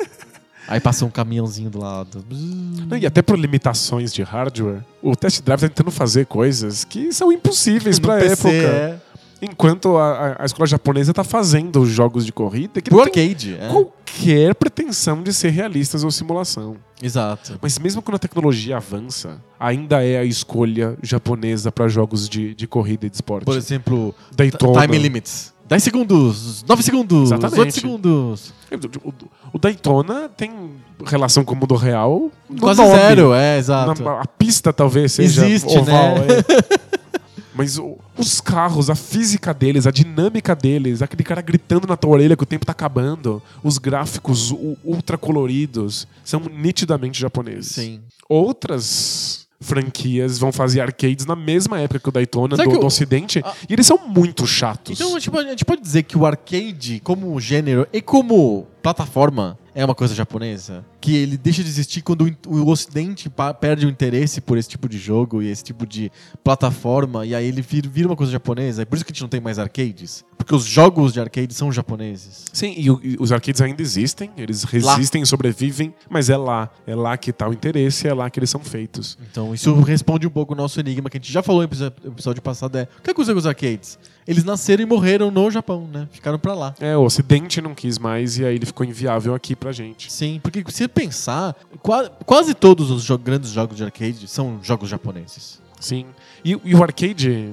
aí passa um caminhãozinho do lado. Não, E até por limitações de hardware, o Test Drive tá tentando fazer coisas que são impossíveis pra PC, época. é. Enquanto a, a- a escola japonesa tá fazendo jogos de corrida que Pro não tem arcade. É. qualquer pretensão de ser realistas ou simulação. Exato. Mas mesmo quando a tecnologia avança, ainda é a escolha japonesa pra jogos de, de corrida e de esporte. Por exemplo, Daytona. time limits. 10 segundos, 9 segundos, Exatamente. 8 segundos. O, o Daytona tem relação com o mundo real no Quase nome. zero, é, exato. Na- a pista talvez seja Existe, oval. né? é. Mas o- os carros, a física deles, a dinâmica deles, aquele cara gritando na tua orelha que o tempo tá acabando, os gráficos ultra coloridos, são nitidamente japoneses. Sim. Outras franquias vão fazer arcades na mesma época que o Daytona do, que o- do Ocidente a- e eles são muito chatos. Então pode, a gente pode dizer que o arcade, como gênero e como plataforma, é uma coisa japonesa? Que ele deixa de existir quando o Ocidente perde o interesse por esse tipo de jogo e esse tipo de plataforma, e aí ele vira, uma coisa japonesa. É por isso que a gente não tem mais arcades. Porque os jogos de arcade são japoneses. Sim, e, e os arcades ainda existem, eles resistem, sobrevivem, mas é lá. É lá que tá o interesse, é lá que eles são feitos. Então isso responde um pouco o nosso enigma que a gente já falou no episódio passado: é o que aconteceu com os arcades? Eles nasceram e morreram no Japão, né? Ficaram pra lá. É, o Ocidente não quis mais e aí ele ficou inviável aqui pra gente. Sim, porque se pensar, qua- quase todos os jo- grandes jogos de arcade são jogos japoneses. Sim. E, e o arcade,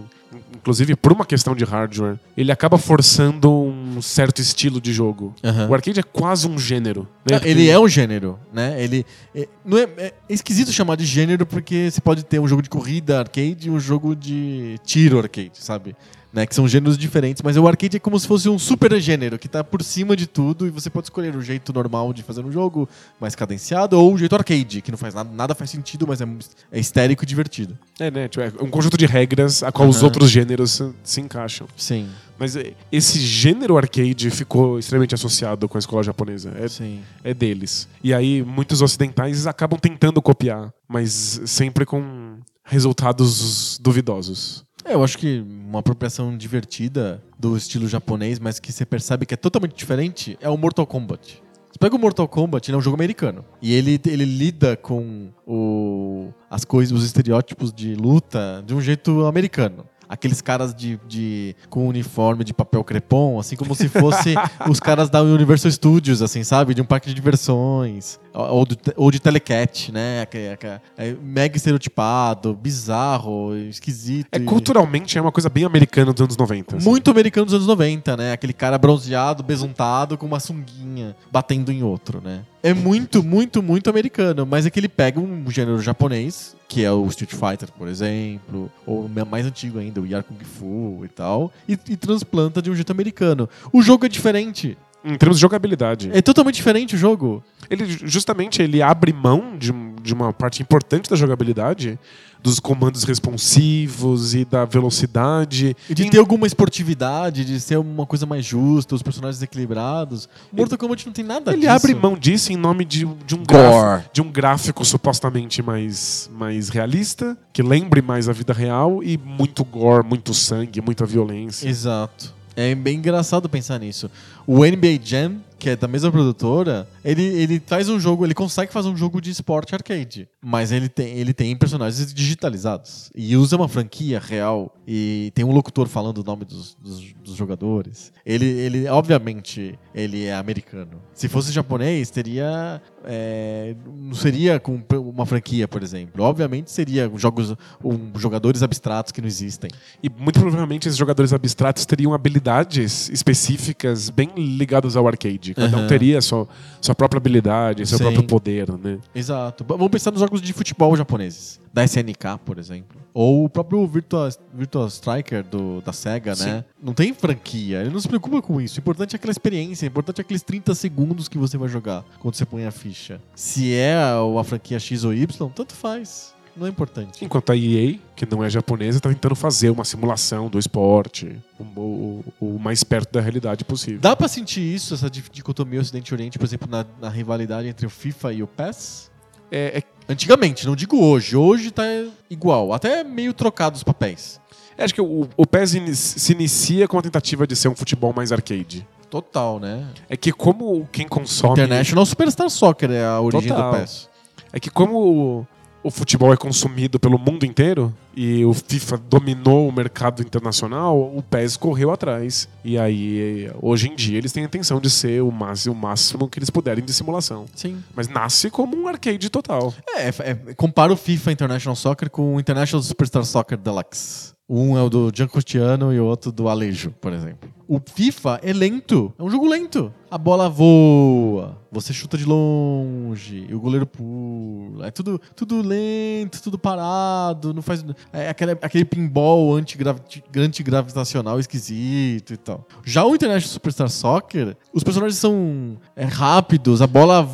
inclusive por uma questão de hardware, ele acaba forçando um certo estilo de jogo. Aham. O arcade é quase um gênero. né? Ele é um gênero, né? Ele é, não é, é esquisito chamar de gênero porque você pode ter um jogo de corrida arcade e um jogo de tiro arcade, sabe? Né? Que são gêneros diferentes, mas o arcade é como se fosse um super gênero que tá por cima de tudo e você pode escolher o jeito normal de fazer um jogo, mais cadenciado, ou o jeito arcade, que não faz nada, nada faz sentido, mas é, é histérico e divertido. É, né? Tipo, é um conjunto de regras a qual os Aham. outros gêneros se, se encaixam. Sim, Mas é, esse gênero arcade ficou extremamente associado com a escola japonesa. É, sim. é deles. E aí muitos ocidentais acabam tentando copiar, mas sempre com resultados duvidosos. É, eu acho que uma apropriação divertida do estilo japonês, mas que você percebe que é totalmente diferente, é o Mortal Kombat. Você pega o Mortal Kombat, ele é um jogo americano. E ele, ele lida com o, as coisas, os estereótipos de luta de um jeito americano. Aqueles caras de, de com uniforme de papel crepom, assim como se fosse os caras da Universal Studios, assim, sabe? De um parque de diversões. Ou, do- ou de telecat, né? Que- é mega estereotipado, bizarro, esquisito. É culturalmente é uma coisa bem americana dos anos 90. assim. muito americano dos anos 90, né? Aquele cara bronzeado, besuntado, com uma sunguinha batendo em outro, né? É muito, muito, muito americano. Mas é que ele pega um gênero japonês, que é o Street Fighter, por exemplo, ou o mais antigo ainda, o Yar Kung Fu e tal, e, e transplanta de um jeito americano. O jogo é diferente. Em termos de jogabilidade. É totalmente diferente o jogo. Ele justamente ele abre mão de, de uma parte importante da jogabilidade, dos comandos responsivos e da velocidade. E de ter alguma esportividade, de ser uma coisa mais justa, os personagens equilibrados. Mortal Kombat não tem nada Ele disso. abre mão disso em nome de, de um Gore. gráfico, de um gráfico supostamente mais, mais realista, que lembre mais a vida real e muito gore, muito sangue, muita violência. Exato. É bem engraçado pensar nisso. O NBA Jam, que é da mesma produtora, ele, ele faz um jogo, ele consegue fazer um jogo de esporte arcade. Mas ele tem, ele tem personagens digitalizados. E usa uma franquia real. E tem um locutor falando o nome dos, dos, dos jogadores. Ele, ele, obviamente, ele é americano. Se fosse japonês, teria. É, não seria com uma franquia, por exemplo. Obviamente seria jogos, um, jogadores abstratos que não existem. E muito provavelmente esses jogadores abstratos teriam habilidades específicas bem ligadas ao arcade. Cada Aham. um teria sua, sua própria habilidade, seu Sim. próprio poder, né? Exato. Vamos pensar nos jogos de futebol japoneses. Da SNK, por exemplo. Ou o próprio Virtua, Virtua Striker do, da SEGA, né? Não tem franquia. Ele não se preocupa com isso. O importante é aquela experiência. O importante é aqueles 30 segundos que você vai jogar quando você põe a ficha. Se é a franquia X ou Y, tanto faz. Não é importante. Enquanto a EA, que não é japonesa, tá tentando fazer uma simulação do esporte o, o- o mais perto da realidade possível. Dá pra sentir isso, essa di- dicotomia Ocidente e Oriente, por exemplo, na, na rivalidade entre o FIFA e o PES? É, é Antigamente, não digo hoje. Hoje tá igual. Até meio trocado os papéis. É, Acho que o, o PES ini- se inicia com a tentativa de ser um futebol mais arcade. Total, né? É que como quem consome... International Superstar Soccer é a origem Total. do PES. É que como o, futebol é consumido pelo mundo inteiro e o FIFA dominou o mercado internacional, o PES correu atrás. E aí, hoje em dia, eles têm a intenção de ser o máximo, o máximo que eles puderem de simulação. Sim. Mas nasce como um arcade total. É, é, compara o FIFA International Soccer com o International Superstar Soccer Deluxe. Um é o do Giancostiano e o outro do Alejo, por exemplo. O FIFA é lento. É um jogo lento. A bola voa, você chuta de longe, e o goleiro pula. É tudo, tudo lento, tudo parado. Não faz. É aquele, aquele pinball antigravi- antigravitacional esquisito e tal. Já o International Superstar Soccer, os personagens são é, rápidos, a bola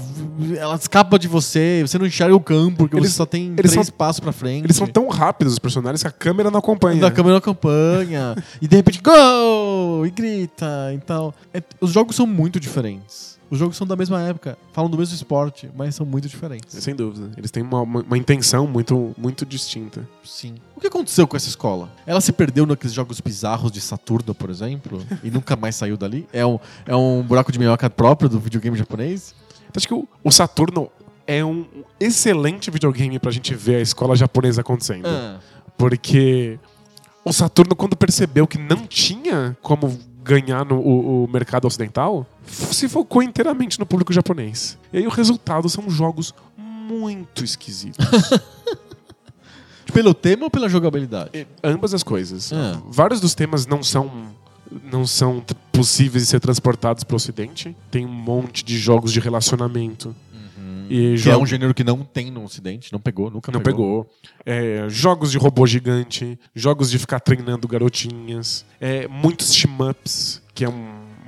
ela escapa de você, você não enxerga o campo, porque Eles- você só tem eles três são- passos pra frente. Eles são tão rápidos, os personagens, que a câmera não acompanha. Da câmera acompanha. e de repente, gol! E grita. Então, é- os jogos são muito diferentes. Os jogos são da mesma época, falam do mesmo esporte, mas são muito diferentes. Sem dúvida. Eles têm uma, uma, uma intenção muito, muito distinta. Sim. O que aconteceu com essa escola? Ela se perdeu naqueles jogos bizarros de Saturno, por exemplo, e nunca mais saiu dali? É um, é um buraco de minhoca próprio do videogame japonês? Então, acho que o, o Saturno é um excelente videogame pra gente ver a escola japonesa acontecendo. Ah, Porque o Saturno, quando percebeu que não tinha como ganhar no o, o mercado ocidental, se focou inteiramente no público japonês. E aí o resultado são jogos muito esquisitos. pelo tema ou pela jogabilidade? E ambas as coisas. Ah. Vários dos temas não são não são possíveis de ser transportados para o ocidente. Tem um monte de jogos de relacionamento. E Que é um gênero que não tem no ocidente, não pegou, nunca Não pegou. É, jogos de robô gigante, jogos de ficar treinando garotinhas, é, muitos shmups, que é um,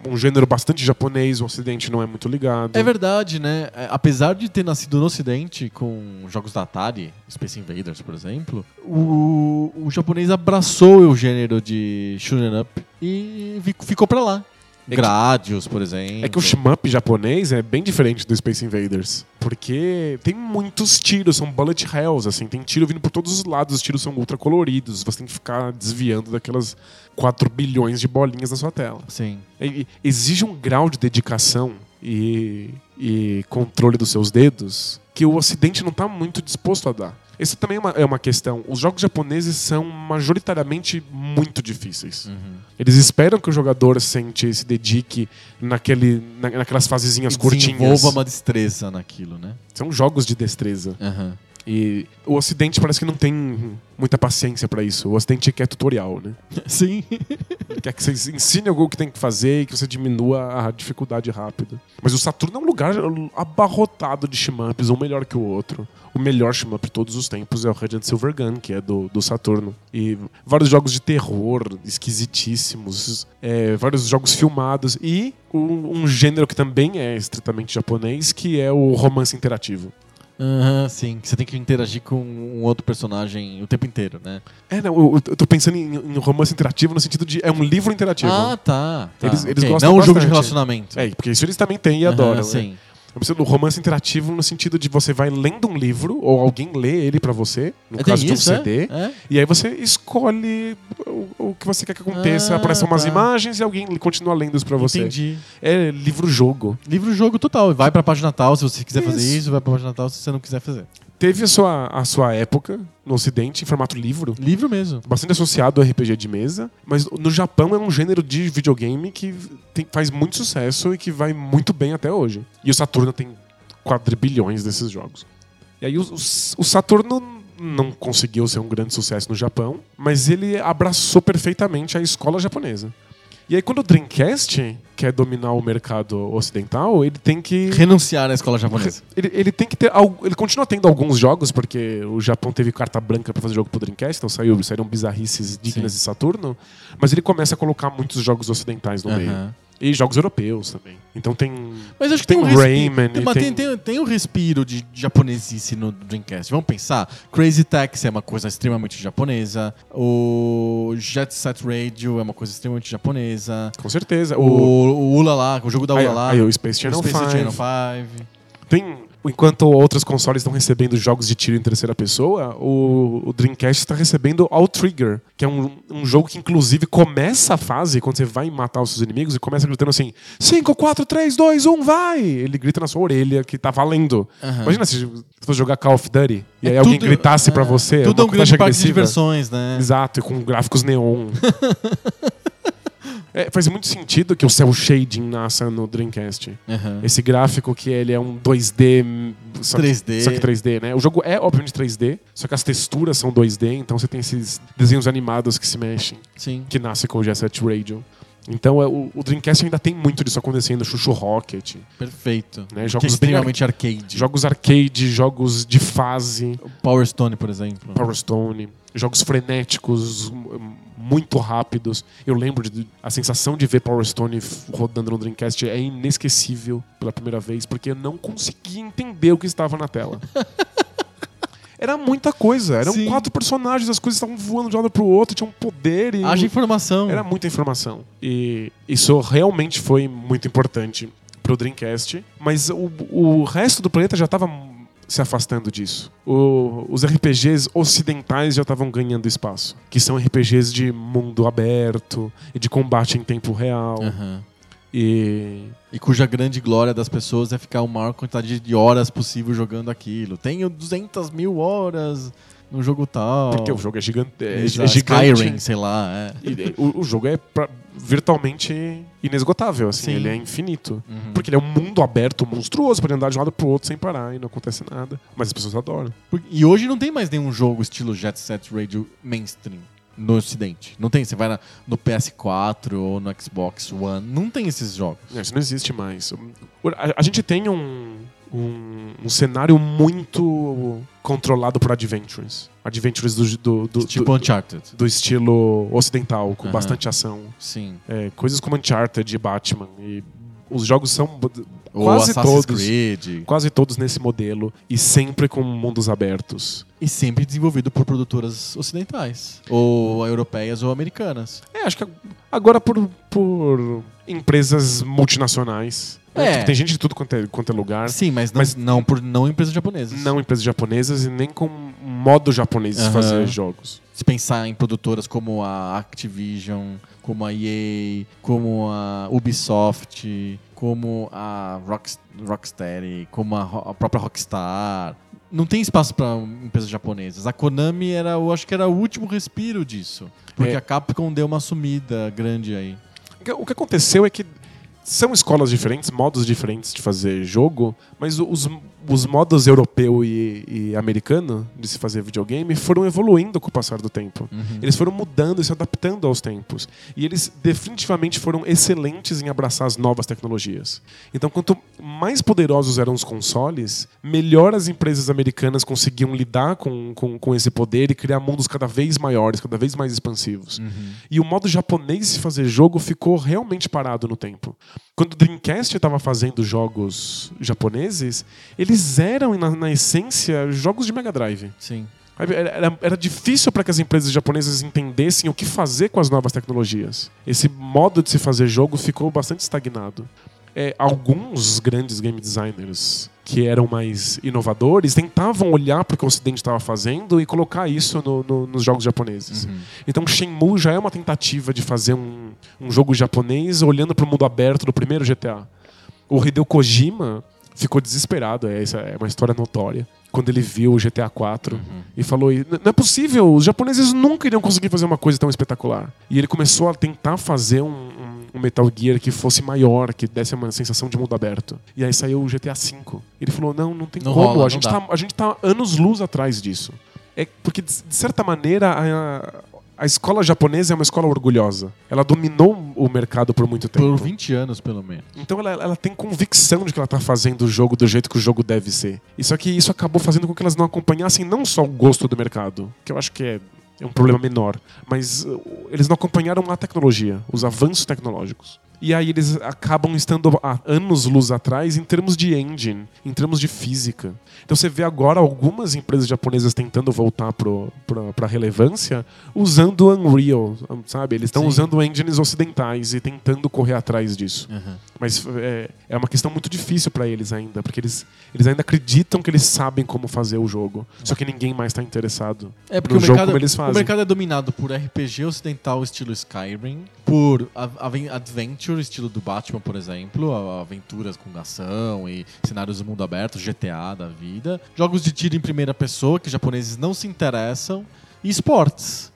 um gênero bastante japonês, o ocidente não é muito ligado. É verdade, né? É, Apesar de ter nascido no ocidente com jogos da Atari, Space Invaders, por exemplo, o, o japonês abraçou o gênero de shoot'em up e fi- ficou pra lá. É Gradius, por exemplo. É que o shmup japonês é bem diferente do Space Invaders. Porque tem muitos tiros, são bullet hells, assim. Tem tiro vindo por todos os lados, os tiros são ultra coloridos. Você tem que ficar desviando daquelas 4 bilhões de bolinhas na sua tela. Sim. E Exige um grau de dedicação e, e controle dos seus dedos que o Ocidente não está muito disposto a dar. Essa também é uma, é uma questão. Os jogos japoneses são majoritariamente muito difíceis. Eles esperam que o jogador sente se dedique naquele, na- naquelas fasezinhas curtinhas. Desenvolva uma destreza naquilo, né? São jogos de destreza. Aham. E o Ocidente parece que não tem muita paciência pra isso. O Ocidente quer tutorial, né? Sim. quer que você ensine algo que tem que fazer e que você diminua a dificuldade rápido. Mas o Saturno é um lugar abarrotado de shmups, um melhor que o outro. O melhor shmup de todos os tempos é o Radiant Silvergun, que é do, do Saturno. E vários jogos de terror esquisitíssimos, é, vários jogos filmados e um, um gênero que também é estritamente japonês, que é o romance interativo. Aham, sim. Que você tem que interagir com um outro personagem o tempo inteiro, né? É, não, eu, eu tô pensando em, em romance interativo no sentido de. É um livro interativo. Ah, tá. tá. Eles- eles ok. gostam Não um jogo de relacionamento. É, porque isso eles também têm e Aham, adoram. né? Sim. Eu preciso do romance interativo no sentido de você vai lendo um livro, ou alguém lê ele pra você, no É, caso de um isso, é? CD, É? e aí você escolhe o, o que você quer que aconteça. Ah, Aparecem umas tá. imagens e alguém continua lendo isso pra você. Entendi. É livro-jogo. Livro-jogo total. Vai pra página tal se você quiser fazer Isso. isso, vai pra página tal se você não quiser fazer. Teve a sua, a sua época no Ocidente em formato livro. Livro mesmo. Bastante associado ao RPG de mesa, mas no Japão é um gênero de videogame que tem- faz muito sucesso e que vai muito bem até hoje. E o Saturno tem quadrilhões desses jogos. E aí o, o- o Saturno não conseguiu ser um grande sucesso no Japão, mas ele abraçou perfeitamente a escola japonesa. E aí quando o Dreamcast quer dominar o mercado ocidental, ele tem que Renunciar à escola japonesa. ele, ele tem que ter ele continua tendo alguns jogos porque o Japão teve carta branca para fazer jogo pro Dreamcast, então saiu, saíram bizarrices dignas Sim. de Saturno, mas ele começa a colocar muitos jogos ocidentais no meio. E jogos europeus também. Então tem Mas acho que Tem tem, um o Rayman tem, mas tem, tem- tem, um respiro de japonesice no Dreamcast. Vamos pensar. Crazy Taxi é uma coisa extremamente japonesa. O Jet Set Radio é uma coisa extremamente japonesa. com certeza O, o, o Ulala, o jogo da aí, Ulala. aí o Space o Channel Space 5. Channel 5. Tem enquanto outros consoles estão recebendo jogos de tiro em terceira pessoa, o, o Dreamcast está recebendo Outrigger, que é um, um jogo que inclusive começa a fase quando você vai matar os seus inimigos e começa gritando assim: 5, 4, 3, 2, 1, vai! Ele grita na sua orelha que tá valendo. Aham. Imagina se você jogar Call of Duty e É aí alguém tudo- gritasse pra você. Tudo é um grande parque de diversões, né? Exato, e com gráficos neon. É, faz muito sentido que o cel shading nasça no Dreamcast. Aham. Esse gráfico que ele é um 2D, hum, só que, 3D. só que 3D, né? O jogo é obviamente 3D, só que as texturas são 2D, então você tem esses desenhos animados que se mexem, Sim. que nasce com o Jet Set Radio. Então é, o, o Dreamcast ainda tem muito disso acontecendo, Chuchu Rocket, Perfeito. né? Que é Jogos extremamente arcade. jogos arcade, jogos de fase, Power Stone, por exemplo. Power Stone, jogos frenéticos, muito rápidos. Eu lembro de a sensação de ver Power Stone rodando no Dreamcast é inesquecível pela primeira vez, porque eu não conseguia entender o que estava na tela. Era muita coisa, eram Sim. quatro personagens, as coisas estavam voando de um lado pro outro, tinha um poder e Haja informação. era muita informação. E isso realmente foi muito importante pro Dreamcast, mas o, o resto do planeta já estava se afastando disso. O- os RPGs ocidentais já estavam ganhando espaço, que são RPGs de mundo aberto e de combate em tempo real. Aham. E E cuja grande glória das pessoas é ficar a maior quantidade de horas possível jogando aquilo. Tenho 200 mil horas no jogo tal. porque o jogo é gigante, é, é gigante. Skyrim, sei lá. É. E, o, o jogo é pra- virtualmente inesgotável, assim, Sim. ele é infinito. Uhum. Porque ele é um mundo aberto, monstruoso, pra ele andar de um lado pro outro sem parar e não acontece nada. Mas as pessoas adoram. E hoje não tem mais nenhum jogo estilo Jet Set Radio mainstream no ocidente. Não tem. Você vai na- no PS4 ou no Xbox One. Não tem esses jogos. Isso não existe mais. A, a gente tem um, um, um cenário muito controlado por adventures. Adventures do, do, do, tipo do, Uncharted. do estilo ocidental, com Aham. bastante ação. Sim. É, coisas como Uncharted e Batman. E os jogos são Ou quase Assassin's todos. Creed. Quase todos nesse modelo e sempre com mundos abertos. E sempre desenvolvido por produtoras ocidentais. Ou europeias ou americanas. É, acho que agora por, por empresas multinacionais. Né? É. Tipo, tem gente de tudo quanto é, quanto é lugar. Sim, mas não, Mas- não por não empresas japonesas. Não empresas japonesas e nem com modo japonês de Aham. fazer jogos. Se pensar em produtoras como a Activision, como a EA, como a Ubisoft, como a Rock, Rocksteady, como a, a própria Rockstar. Não tem espaço para empresas japonesas. A Konami era, eu acho que era o último respiro disso. Porque É. a Capcom deu uma sumida grande aí. O que aconteceu é que são escolas diferentes, modos diferentes de fazer jogo, mas os, os modos europeu e, e americano de se fazer videogame foram evoluindo com o passar do tempo. Eles foram mudando e se adaptando aos tempos. E eles definitivamente foram excelentes em abraçar as novas tecnologias. Então, quanto mais poderosos eram os consoles, melhor as empresas americanas conseguiam lidar com, com, com esse poder e criar mundos cada vez maiores, cada vez mais expansivos. E o modo japonês de se fazer jogo ficou realmente parado no tempo. Quando o Dreamcast estava fazendo jogos japoneses, eles eram, na, na essência, jogos de Mega Drive. Sim. Era- era difícil para que as empresas japonesas entendessem o que fazer com as novas tecnologias. Esse modo de se fazer jogo ficou bastante estagnado. É, alguns grandes game designers que eram mais inovadores tentavam olhar para o que o Ocidente estava fazendo e colocar isso no- no- nos jogos japoneses. Então Shenmue já é uma tentativa de fazer um, um jogo japonês olhando para o mundo aberto do primeiro GTA. O Hideo Kojima ficou desesperado, é, essa é uma história notória, quando ele viu o GTA 4 e falou: "E não é possível, os japoneses nunca iriam conseguir fazer uma coisa tão espetacular. E ele começou a tentar fazer um, um- Metal Gear que fosse maior, que desse uma sensação de mundo aberto. E aí saiu o GTA V. Ele falou: não, não tem Não como, rola, a, gente dá." tá, a gente tá anos luz atrás disso. É porque, de certa maneira, a, a escola japonesa é uma escola orgulhosa. Ela dominou o mercado por muito tempo. Por 20 anos, pelo menos. Então ela, ela tem convicção de que ela tá fazendo o jogo do jeito que o jogo deve ser. E só que isso acabou fazendo com que elas não acompanhassem não só o gosto do mercado, que eu acho que é, é um problema menor, mas uh, eles não acompanharam a tecnologia, os avanços tecnológicos. E aí eles acabam estando há anos luz atrás em termos de engine, em termos de física. Então você vê agora algumas empresas japonesas tentando voltar para a relevância usando Unreal, sabe? Eles estão usando engines ocidentais e tentando correr atrás disso. Uhum. Mas é, é uma questão muito difícil para eles ainda, porque eles, eles ainda acreditam que eles sabem como fazer o jogo. Só que ninguém mais está interessado É porque no o jogo mercado, como eles fazem. o mercado é dominado por RPG ocidental estilo Skyrim, por adventure estilo do Batman, por exemplo, aventuras com ação e cenários do mundo aberto, GTA da vida, jogos de tiro em primeira pessoa que os japoneses não se interessam e esportes.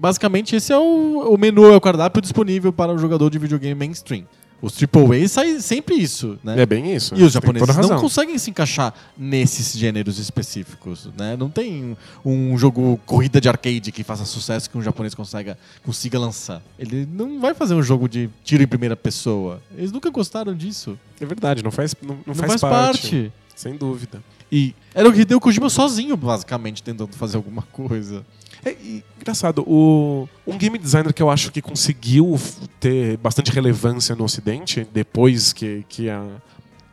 Basicamente esse é o, o menu, é o cardápio disponível para o jogador de videogame mainstream. Os AAA sai sempre isso, né? É bem isso. E os japoneses não conseguem se encaixar nesses gêneros específicos, né? Não tem um jogo corrida de arcade que faça sucesso que um japonês consiga, consiga lançar. Ele não vai fazer um jogo de tiro em primeira pessoa. Eles nunca gostaram disso. É verdade, não faz, não, não Não, faz, faz, parte. parte. Sem dúvida. E era o Hideo Kojima sozinho, basicamente, tentando fazer alguma coisa. É e, engraçado, o, um game designer que eu acho que conseguiu ter bastante relevância no ocidente, depois que, que a,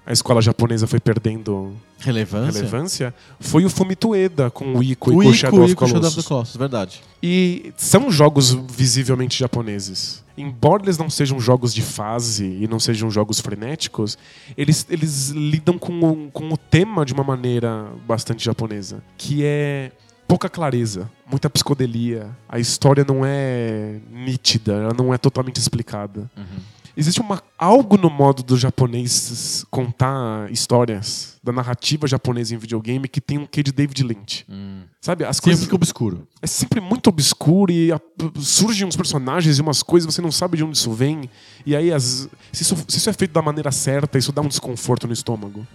a escola japonesa foi perdendo Relevância? relevância, foi o Fumito Ueda com o Ico e O Shadow e of Shadow Colossus. the Colossus, verdade. E são jogos visivelmente japoneses. Embora eles não sejam jogos de fase e não sejam jogos frenéticos, eles, eles lidam com o, com o tema de uma maneira bastante japonesa, que é pouca clareza, muita psicodelia. A história não é nítida, ela não é totalmente explicada. Existe uma, algo no modo do japonês contar histórias, da narrativa japonesa em videogame, que tem um quê de David Lynch. Sabe? As Sempre coisas fica obscuro. é sempre muito obscuro e a- surgem uns personagens e umas coisas, você não sabe de onde isso vem. E aí, as, se, isso, se isso é feito da maneira certa, isso dá um desconforto no estômago.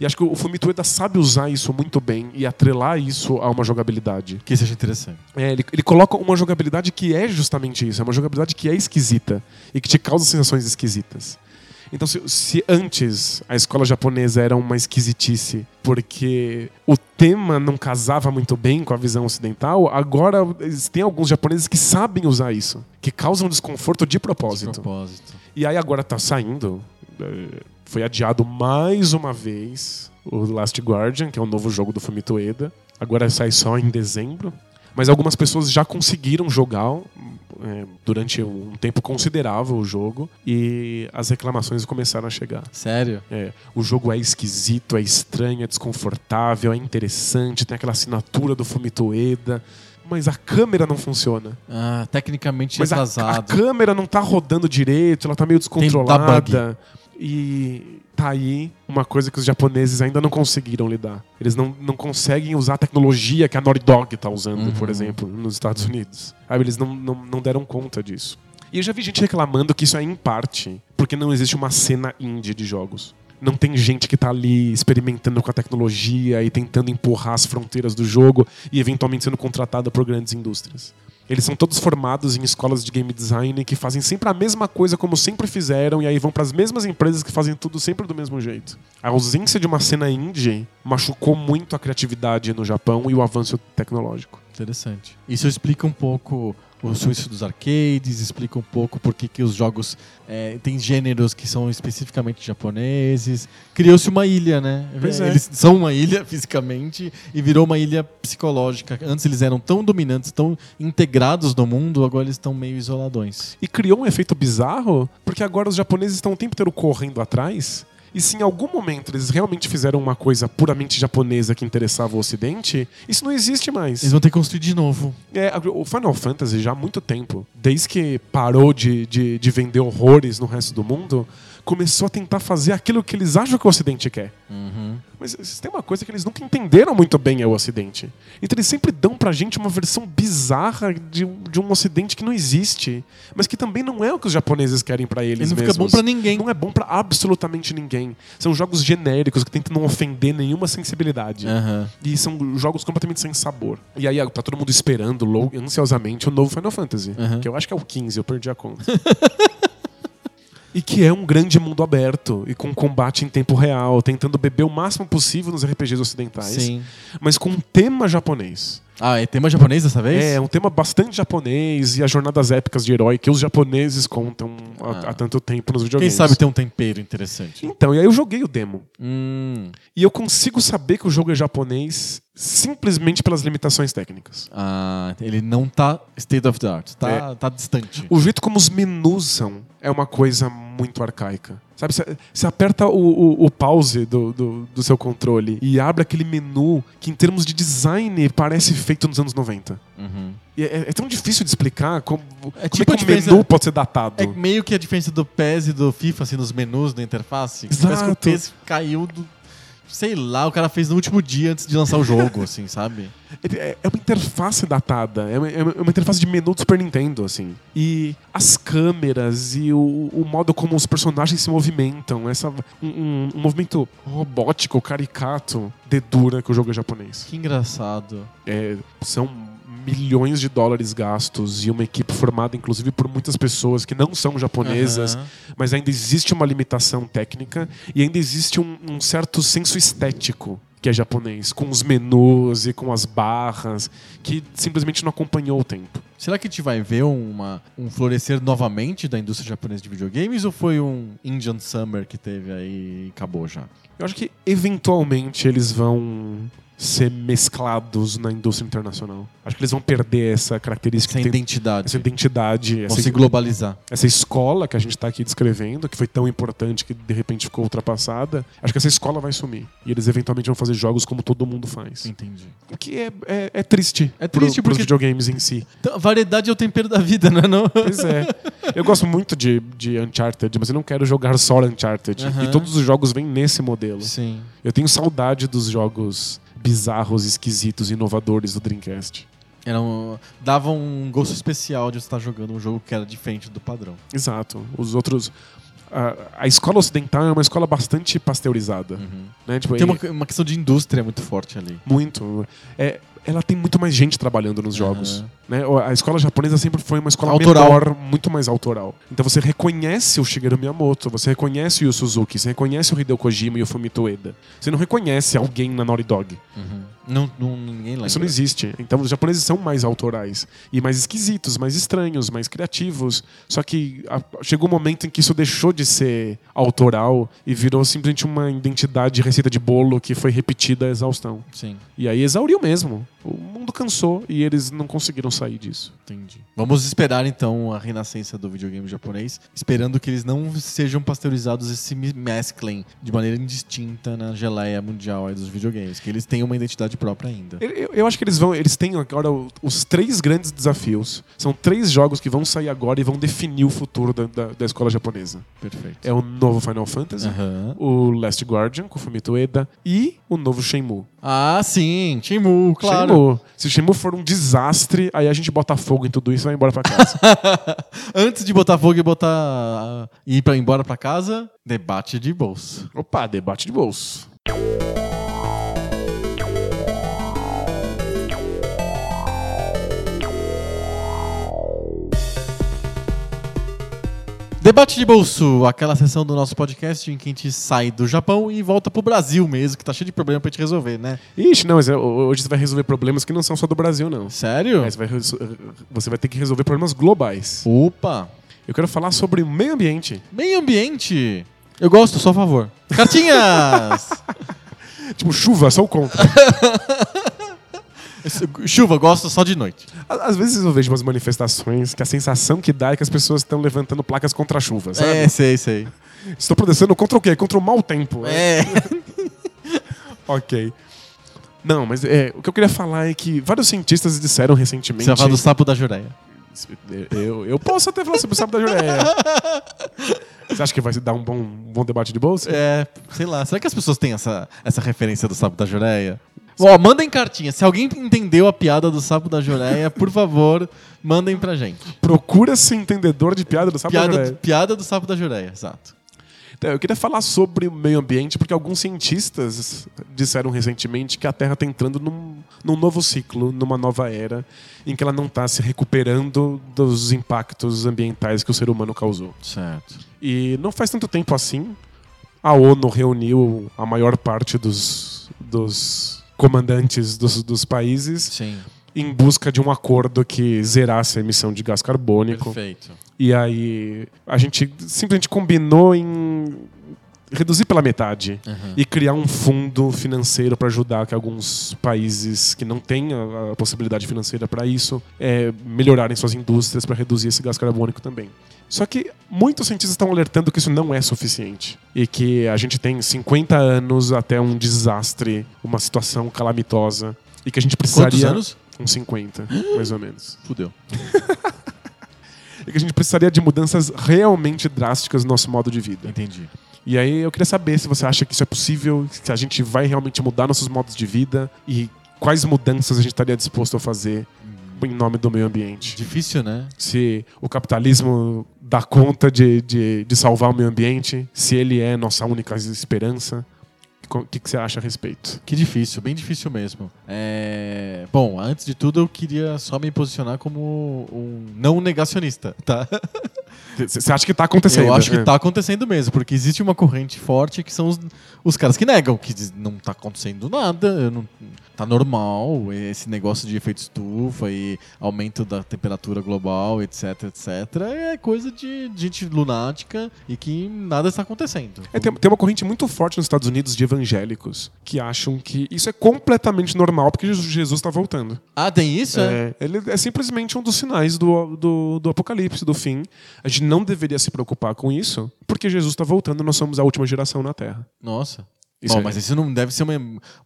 E acho que o Fumito Ueda sabe usar isso muito bem e atrelar isso a uma jogabilidade. Que seja interessante. É, ele, ele coloca uma jogabilidade que é justamente isso, é uma jogabilidade que é esquisita e que te causa sensações esquisitas. Então, se, se antes a escola japonesa era uma esquisitice porque o tema não casava muito bem com a visão ocidental, agora tem alguns japoneses que sabem usar isso, que causam desconforto de De propósito. propósito. E aí agora tá saindo. eh, Foi adiado mais uma vez o Last Guardian, que é o novo jogo do Fumito Ueda. Agora sai só em dezembro. Mas algumas pessoas já conseguiram jogar eh, durante um tempo considerável o jogo e as reclamações começaram a chegar. Sério? É, o jogo é esquisito, é estranho, é desconfortável, é interessante, tem aquela assinatura do Fumito Ueda, mas a câmera não funciona. Ah, tecnicamente Mas a, a câmera não tá rodando direito, ela tá meio descontrolada. E tá aí uma coisa que os japoneses ainda não conseguiram lidar. Eles não, não conseguem usar a tecnologia que a Naughty Dog tá usando, Uhum. por exemplo, nos Estados Unidos. Sabe, eles não, não, não deram conta disso. E eu já vi gente reclamando que isso é em parte porque não existe uma cena indie de jogos. Não tem gente que tá ali experimentando com a tecnologia e tentando empurrar as fronteiras do jogo e eventualmente sendo contratada por grandes indústrias. Eles são todos formados em escolas de game design que fazem sempre a mesma coisa como sempre fizeram e aí vão para as mesmas empresas que fazem tudo sempre do mesmo jeito. A ausência de uma cena indie machucou muito a criatividade no Japão e o avanço tecnológico. Interessante. Isso explica um pouco o suíço dos arcades, explica um pouco por que, que os jogos é, têm gêneros que são especificamente japoneses. Criou-se uma ilha, né? É. Eles são uma ilha fisicamente e virou uma ilha psicológica. Antes eles eram tão dominantes, tão integrados no mundo, agora eles estão meio isoladões. E criou um efeito bizarro porque agora os japoneses estão o tempo inteiro correndo atrás. E se em algum momento eles realmente fizeram uma coisa puramente japonesa que interessava o Ocidente, isso não existe mais. Eles vão ter que construir de novo. É, o Final Fantasy já há muito tempo, desde que parou de, de, de vender horrores no resto do mundo, começou a tentar fazer aquilo que eles acham que o Ocidente quer. Mas se tem uma coisa que eles nunca entenderam muito bem é o Ocidente. Então eles sempre dão pra gente uma versão bizarra de, um- de um Ocidente que não existe, mas que também não é o que os japoneses querem pra eles Ele não fica mesmos. bom pra ninguém. Não é bom pra absolutamente ninguém. São jogos genéricos que tentam não ofender nenhuma sensibilidade. Aham. E são jogos completamente sem sabor. E aí tá todo mundo esperando ansiosamente o novo Final Fantasy. Uhum. Que eu acho que é o 15, eu perdi a conta. e que é um grande mundo aberto e com combate em tempo real, tentando beber o máximo possível nos RPGs ocidentais, Sim. mas com um tema japonês. Ah, é tema japonês dessa vez? É, um tema bastante japonês e as jornadas épicas de herói que os japoneses contam há, Ah. há tanto tempo nos Quem videogames. sabe tem um tempero interessante. Então, e aí eu joguei o demo. Hum. E eu consigo saber que o jogo é japonês simplesmente pelas limitações técnicas. Ah, ele não tá state of the art. Tá, É. tá distante. O jeito como os menus são é uma coisa muito arcaica. Sabe, você- aperta o, o- o pause do, do, do seu controle e abre aquele menu que, em termos de design, parece feito nos anos 90. Uhum. E é, é tão difícil de explicar como, É como tipo é a que o menu pode ser datado. É meio que a diferença do PES e do FIFA, assim, nos menus da interface. Parece que o Exato. PES caiu do. Sei lá, o cara fez no último dia antes de lançar o jogo, assim, sabe? É, é uma interface datada. É uma, é uma interface de menu do Super Nintendo, assim. E as câmeras e o, o modo como os personagens se movimentam, essa, um, um- um movimento robótico, caricato, dedura que o jogo é japonês. Que engraçado. É, são milhões de dólares gastos e uma equipe formada, inclusive, por muitas pessoas que não são japonesas, Aham. mas ainda existe uma limitação técnica e ainda existe um, um certo senso estético que é japonês, com os menus e com as barras, que simplesmente não acompanhou o tempo. Será que a gente vai ver uma, um florescer novamente da indústria japonesa de videogames ou foi um Indian Summer que teve aí e acabou já? Eu acho que eventualmente eles vão ser mesclados na indústria internacional. Acho que eles vão perder essa característica, Essa tem- identidade. essa identidade, Vão essa se globalizar. essa escola que a gente está aqui descrevendo, que foi tão importante que de repente ficou ultrapassada, acho que essa escola vai sumir. E eles eventualmente vão fazer jogos como todo mundo faz. Entendi. O que é, é, é triste. É pro- triste pros porque- videogames em si. Então, variedade é o tempero da vida, não é? Não? Pois é. Eu gosto muito de, de Uncharted, mas eu não quero jogar só Uncharted. E todos os jogos vêm nesse modelo. Sim. Eu tenho saudade dos jogos bizarros, esquisitos, inovadores do Dreamcast. Era um, dava um gosto especial de estar jogando um jogo que era diferente do padrão. Exato. Os outros. A, a escola ocidental é uma escola bastante pasteurizada. Né? Tipo, Tem uma, uma questão de indústria muito forte ali. Muito. É, ela tem muito mais gente trabalhando nos jogos. Aham. Né? A escola japonesa sempre foi uma escola Autoral. menor, muito mais autoral. Então você reconhece o Shigeru Miyamoto, você reconhece o Yu Suzuki, você reconhece o Hideo Kojima e o Fumito Ueda. Você não reconhece alguém na Naughty Dog. Não, não, ninguém lembra. Isso não existe. Então os japoneses são mais autorais e mais esquisitos, mais estranhos, mais criativos. Só que a- chegou um momento em que isso deixou de ser autoral e virou simplesmente uma identidade de receita de bolo que foi repetida à exaustão. Sim, E aí exauriu mesmo. O mundo cansou e eles não conseguiram sair disso. entendi. Vamos esperar então a renascença do videogame japonês, esperando que eles não sejam pasteurizados e se me- mesclem de maneira indistinta na geleia mundial dos videogames, que eles tenham uma identidade própria ainda. Eu, eu- eu acho que eles vão. Eles têm agora os três grandes desafios. São três jogos que vão sair agora e vão definir o futuro da, da- da escola japonesa. Perfeito. É o novo Final Fantasy, Aham. o Last Guardian, com o Fumito Ueda, e o novo Shenmue. Ah, sim, Shenmue, claro. Shenmue. Se o Shenmue for um desastre, aí a gente bota fogo em tudo isso e vai embora pra casa. Antes de botar fogo e botar e ir para embora pra casa, debate de bolso. Opa, debate de bolso. Debate de bolso, aquela sessão do nosso podcast em que a gente sai do Japão e volta pro Brasil mesmo, que tá cheio de problema pra gente resolver, né? Ixi, não, mas é- hoje você vai resolver problemas que não são só do Brasil, não. Sério? Você vai, você vai ter que resolver problemas globais. Opa! Eu quero falar sobre o meio ambiente. Meio ambiente. Eu gosto, só a favor. Cartinhas! Tipo, chuva, sou contra. Chuva, gosto só de noite. Às vezes eu vejo umas manifestações que a sensação que dá é que as pessoas estão levantando placas contra a chuva, sabe? É, sei, sei. Estou protestando contra o quê? Contra o mau tempo. É. Ok. Não, mas é, o que eu queria falar é que vários cientistas disseram recentemente. Você vai falar do sapo da Jureia. Eu, eu posso até falar sobre o sapo da Jureia. Você acha que vai dar um bom, um bom debate de bolsa? É, sei lá. Será que as pessoas têm essa, essa referência do sapo da Jureia? Ó, mandem cartinha. Se alguém entendeu a piada do sapo da Jureia, por favor, mandem pra gente. Procura-se entendedor de piada do sapo da Piada, Jureia. piada do sapo da Jureia, exato. Então, eu queria falar sobre o meio ambiente, porque alguns cientistas disseram recentemente que a Terra está entrando num, num novo ciclo, numa nova era, em que ela não está se recuperando dos impactos ambientais que o ser humano causou. Certo. E não faz tanto tempo assim, a ONU reuniu a maior parte dos, dos comandantes dos, dos países Sim. em busca de um acordo que zerasse a emissão de gás carbônico. Perfeito. E aí a gente simplesmente combinou em reduzir pela metade Uhum. e criar um fundo financeiro para ajudar que alguns países que não têm a, a possibilidade financeira para isso é, melhorarem suas indústrias para reduzir esse gás carbônico também. Só que muitos cientistas estão alertando que isso não é suficiente e que a gente tem 50 anos até um desastre, uma situação calamitosa e que a gente precisaria Quantos anos? uns 50, mais ou menos. Fudeu. E que a gente precisaria de mudanças realmente drásticas no nosso modo de vida. Entendi. E aí eu queria saber se você acha que isso é possível, se a gente vai realmente mudar nossos modos de vida e quais mudanças a gente estaria disposto a fazer em nome do meio ambiente. Difícil, né? Se o capitalismo dá conta de, de, de salvar o meio ambiente, se ele é nossa única esperança. O que, que você acha a respeito? Que difícil, bem difícil mesmo. É... Bom, antes de tudo eu queria só me posicionar como um não negacionista, tá? Você acha que está acontecendo? Eu acho que né? tá acontecendo mesmo, porque existe uma corrente forte que são os, os caras que negam, que diz, não tá acontecendo nada, não, tá normal, esse negócio de efeito estufa e aumento da temperatura global, etc, etc, é coisa de gente lunática e que nada está acontecendo. É, tem, tem uma corrente muito forte nos Estados Unidos de evangélicos que acham que isso é completamente normal porque Jesus- Jesus está voltando. Ah, tem isso? É? É, ele é simplesmente um dos sinais do, do, do apocalipse, do fim. A gente não deveria se preocupar com isso, porque Jesus está voltando nós somos a última geração na Terra. Nossa. Isso Bom, mas isso não deve ser uma,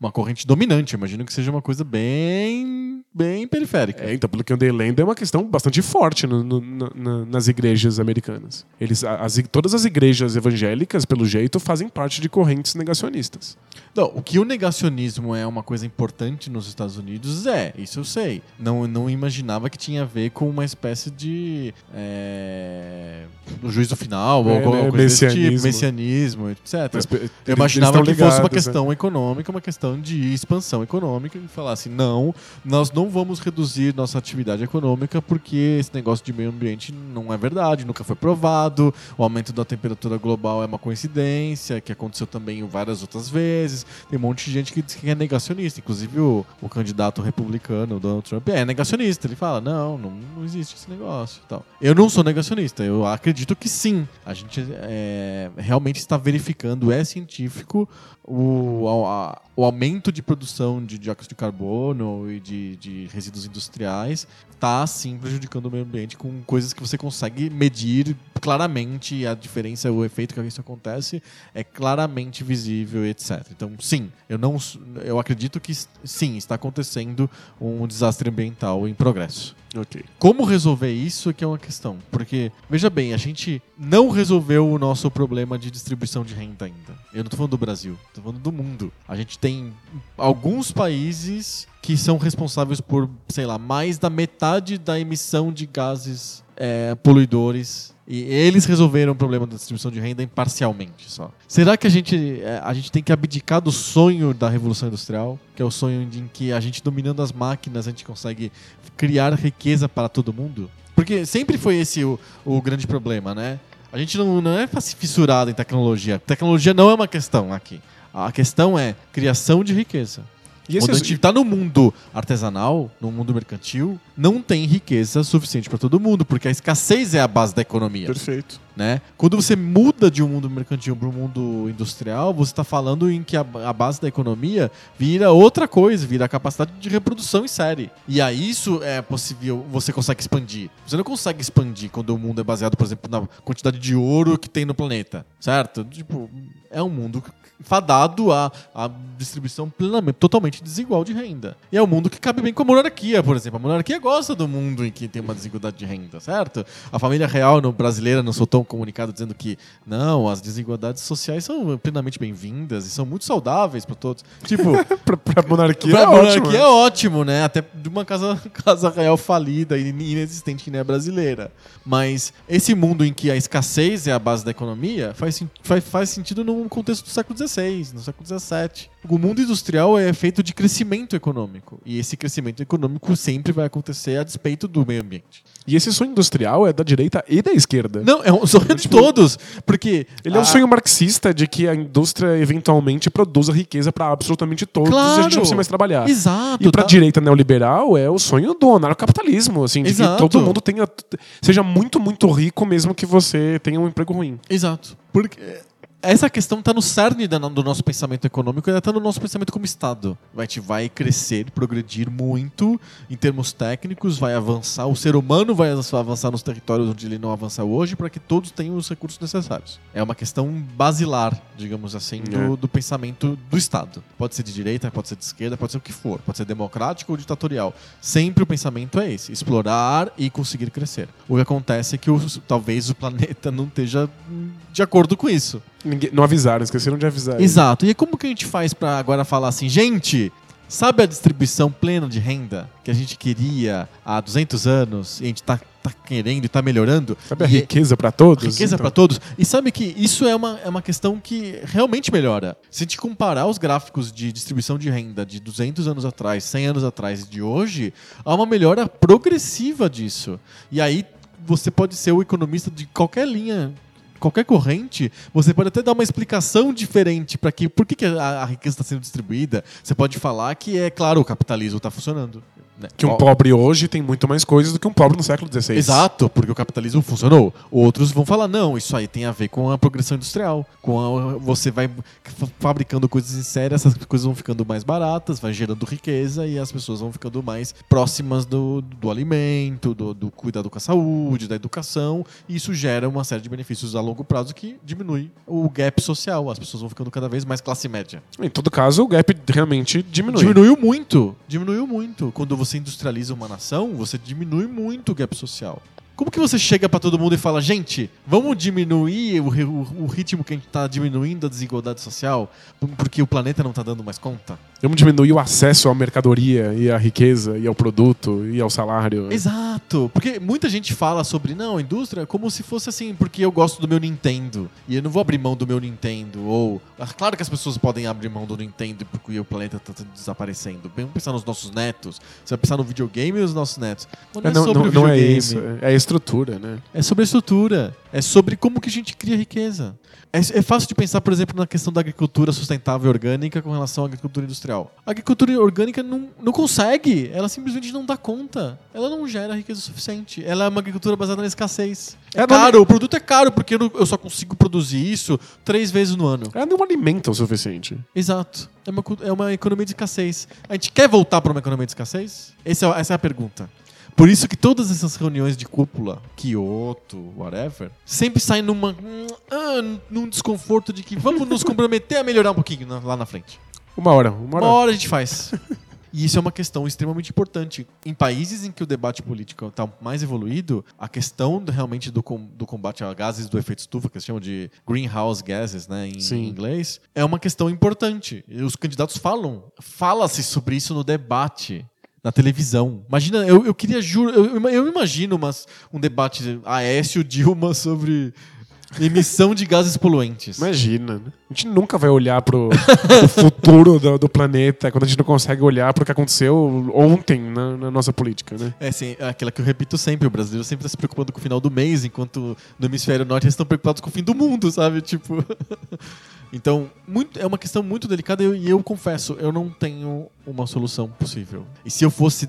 uma corrente dominante. Eu imagino que seja uma coisa bem, bem periférica. É, então, pelo que eu andei lendo, é uma questão bastante forte no- no- na- na- nas igrejas americanas. Eles, as, todas as igrejas evangélicas, pelo jeito, fazem parte de correntes negacionistas. Não, o que o negacionismo é uma coisa importante nos Estados Unidos é, isso eu sei. Não, não imaginava que tinha a ver com uma espécie de. É, o juízo final, ou É, alguma né, coisa desse tipo, messianismo. messianismo, etc. Mas, Eu imaginava que fosse uma ligados, né? questão econômica, uma questão de expansão econômica, e falar assim, não, nós não vamos reduzir nossa atividade econômica porque esse negócio de meio ambiente não é verdade, nunca foi provado, o aumento da temperatura global é uma coincidência, que aconteceu também várias outras vezes, tem um monte de gente que diz que é negacionista, inclusive o, o candidato republicano, Donald Trump, é negacionista, ele fala, não, não, não existe esse negócio e tal. Eu não sou negacionista, eu acredito que sim, a gente é, realmente está verificando, é científico, o, a- o aumento de produção de dióxido de carbono e de, de resíduos industriais está sim prejudicando o meio ambiente com coisas que você consegue medir claramente a diferença, o efeito que isso acontece é claramente visível, etc. Então, sim, eu não, eu acredito que sim está acontecendo um desastre ambiental em progresso. Ok. Como resolver isso é que é uma questão. Porque, veja bem, a gente não resolveu o nosso problema de distribuição de renda ainda. Eu não tô falando do Brasil, tô falando do mundo. A gente tem alguns países que são responsáveis por, sei lá, mais da metade da emissão de gases é, poluidores. E eles resolveram o problema da distribuição de renda imparcialmente só. Será que a gente, é, a gente tem que abdicar do sonho da Revolução Industrial? Que é o sonho de- em que a gente dominando as máquinas a gente consegue criar riqueza para todo mundo? Porque sempre foi esse o, o grande problema, né? A gente não, não é fissurado em tecnologia. Tecnologia não é uma questão aqui. A questão é criação de riqueza. E esse gente está no mundo artesanal, no mundo mercantil, não tem riqueza suficiente para todo mundo, porque a escassez é a base da economia Perfeito. Né? Quando você muda de um mundo mercantil para um mundo industrial, você está falando em que a, a base da economia vira outra coisa, vira a capacidade de reprodução em série. E aí isso é possível, você consegue expandir. Você não consegue expandir quando o mundo é baseado, por exemplo, na quantidade de ouro que tem no planeta, certo? Tipo, é um mundo fadado à, à distribuição plenamente, totalmente desigual de renda. E é um mundo que cabe bem com a monarquia, por exemplo. A monarquia gosta do mundo em que tem uma desigualdade de renda, certo? A família real no, brasileira não soltou um comunicado dizendo que não, as desigualdades sociais são plenamente bem-vindas e são muito saudáveis para todos. Tipo, pra, pra monarquia pra é monarquia ótimo. é ótimo, né? Até de uma casa, casa real falida e inexistente que nem a brasileira. Mas esse mundo em que a escassez é a base da economia faz, faz, faz sentido no contexto do século XVI, no século XVII. O mundo industrial é feito de crescimento econômico. E esse crescimento econômico sempre vai acontecer a despeito do meio ambiente. E esse sonho industrial é da direita e da esquerda. Não, é um sonho de Tipo, todos. Porque. Ele é um a- sonho marxista de que a indústria eventualmente produza riqueza pra absolutamente todos e a gente Claro. não precisa mais trabalhar. Exato. E pra tá? direita neoliberal é o sonho do anarcapitalismo, assim, de Exato. que todo mundo tenha seja muito, muito rico mesmo que você tenha um emprego ruim. Exato. Porque essa questão está no cerne do nosso pensamento econômico e está no nosso pensamento como Estado. A gente vai crescer, progredir muito em termos técnicos, vai avançar, o ser humano vai avançar nos territórios onde ele não avança hoje para que todos tenham os recursos necessários. É uma questão basilar, digamos assim, do, É. do pensamento do Estado. Pode ser de direita, pode ser de esquerda, pode ser o que for, pode ser democrático ou ditatorial. Sempre o pensamento é esse: explorar e conseguir crescer. O que acontece é que talvez o planeta não esteja de acordo com isso. Ninguém- não avisaram, esqueceram de avisar. Exato. E aí como que a gente faz pra agora falar assim, gente, sabe a distribuição plena de renda que a gente queria há 200 anos e a gente tá, tá querendo e tá melhorando? Sabe a E- riqueza pra todos? Riqueza Então, pra todos. E sabe que isso é uma, é uma questão que realmente melhora. Se a gente comparar os gráficos de distribuição de renda de 200 anos atrás, 100 anos atrás e de hoje, há uma melhora progressiva disso. E aí você pode ser o economista de qualquer linha. Qualquer corrente, você pode até dar uma explicação diferente para que por que, que a, a riqueza está sendo distribuída. Você pode falar que é claro o capitalismo está funcionando. Né? Que um pobre hoje tem muito mais coisas do que um pobre no século XVI. Exato, porque o capitalismo funcionou. Outros vão falar, não, isso aí tem a ver com a progressão industrial. Com a- você vai fa- fabricando coisas em série, essas coisas vão ficando mais baratas, vai gerando riqueza e as pessoas vão ficando mais próximas do, do alimento, do, do cuidado com a saúde, da educação. E isso gera uma série de benefícios a longo prazo que diminui o gap social. As pessoas vão ficando cada vez mais classe média. Em todo caso, o gap realmente diminui. Diminuiu muito. Diminuiu muito. Quando você industrializa uma nação, você diminui muito o gap social. Como que você chega pra todo mundo e fala, gente, vamos diminuir o, o- o ritmo que a gente tá diminuindo a desigualdade social porque o planeta não tá dando mais conta? Vamos diminuir o acesso à mercadoria e à riqueza e ao produto e ao salário. Exato. Porque muita gente fala sobre, não, a indústria como se fosse assim, porque eu gosto do meu Nintendo e eu não vou abrir mão do meu Nintendo. Ou, ah, claro que as pessoas podem abrir mão do Nintendo porque o planeta tá desaparecendo. Vamos pensar nos nossos netos. Você vai pensar no videogame e os nossos netos. Mas É, não é não, sobre não- o não é videogame. isso. É a estrutura, né? É sobre a estrutura. É sobre como que a gente cria riqueza. É, é fácil de pensar, por exemplo, na questão da agricultura sustentável e orgânica com relação à agricultura industrial. A agricultura orgânica não, não consegue. Ela simplesmente não dá conta. Ela não gera riqueza suficiente. Ela é uma agricultura baseada na escassez. É, É, não- caro. O produto é caro porque eu, não- só consigo produzir isso três vezes no ano. Ela não alimenta o suficiente. Exato. É uma, é uma economia de escassez. A gente quer voltar para uma economia de escassez? Esse é- essa é a pergunta. Por isso que todas essas reuniões de cúpula, Kyoto, whatever, sempre saem numa, hum, ah, num desconforto de que vamos nos comprometer a melhorar um pouquinho na- lá na frente. Uma hora. Uma hora. Uma hora a gente faz. E isso é uma questão extremamente importante. Em países em que o debate político está mais evoluído, a questão do- realmente do, com- do combate a gases do efeito estufa, que eles chamam de greenhouse gases né, em, Sim. em inglês, é uma questão importante. E os candidatos falam, fala-se sobre isso no debate. Na televisão. Imagina, eu, eu queria, juro, eu, eu- imagino umas, um debate Aécio Dilma sobre emissão de gases poluentes. Imagina, né? A gente nunca vai olhar pro, pro futuro do, do planeta quando a gente não consegue olhar pro que aconteceu ontem na, na nossa política, né? É, sim, é aquela que eu repito sempre, o brasileiro sempre está se preocupando com o final do mês, enquanto no hemisfério norte eles estão preocupados com o fim do mundo, sabe? Tipo. então, muito, é uma questão muito delicada e eu, e eu confesso, eu não tenho uma solução possível. E se eu fosse.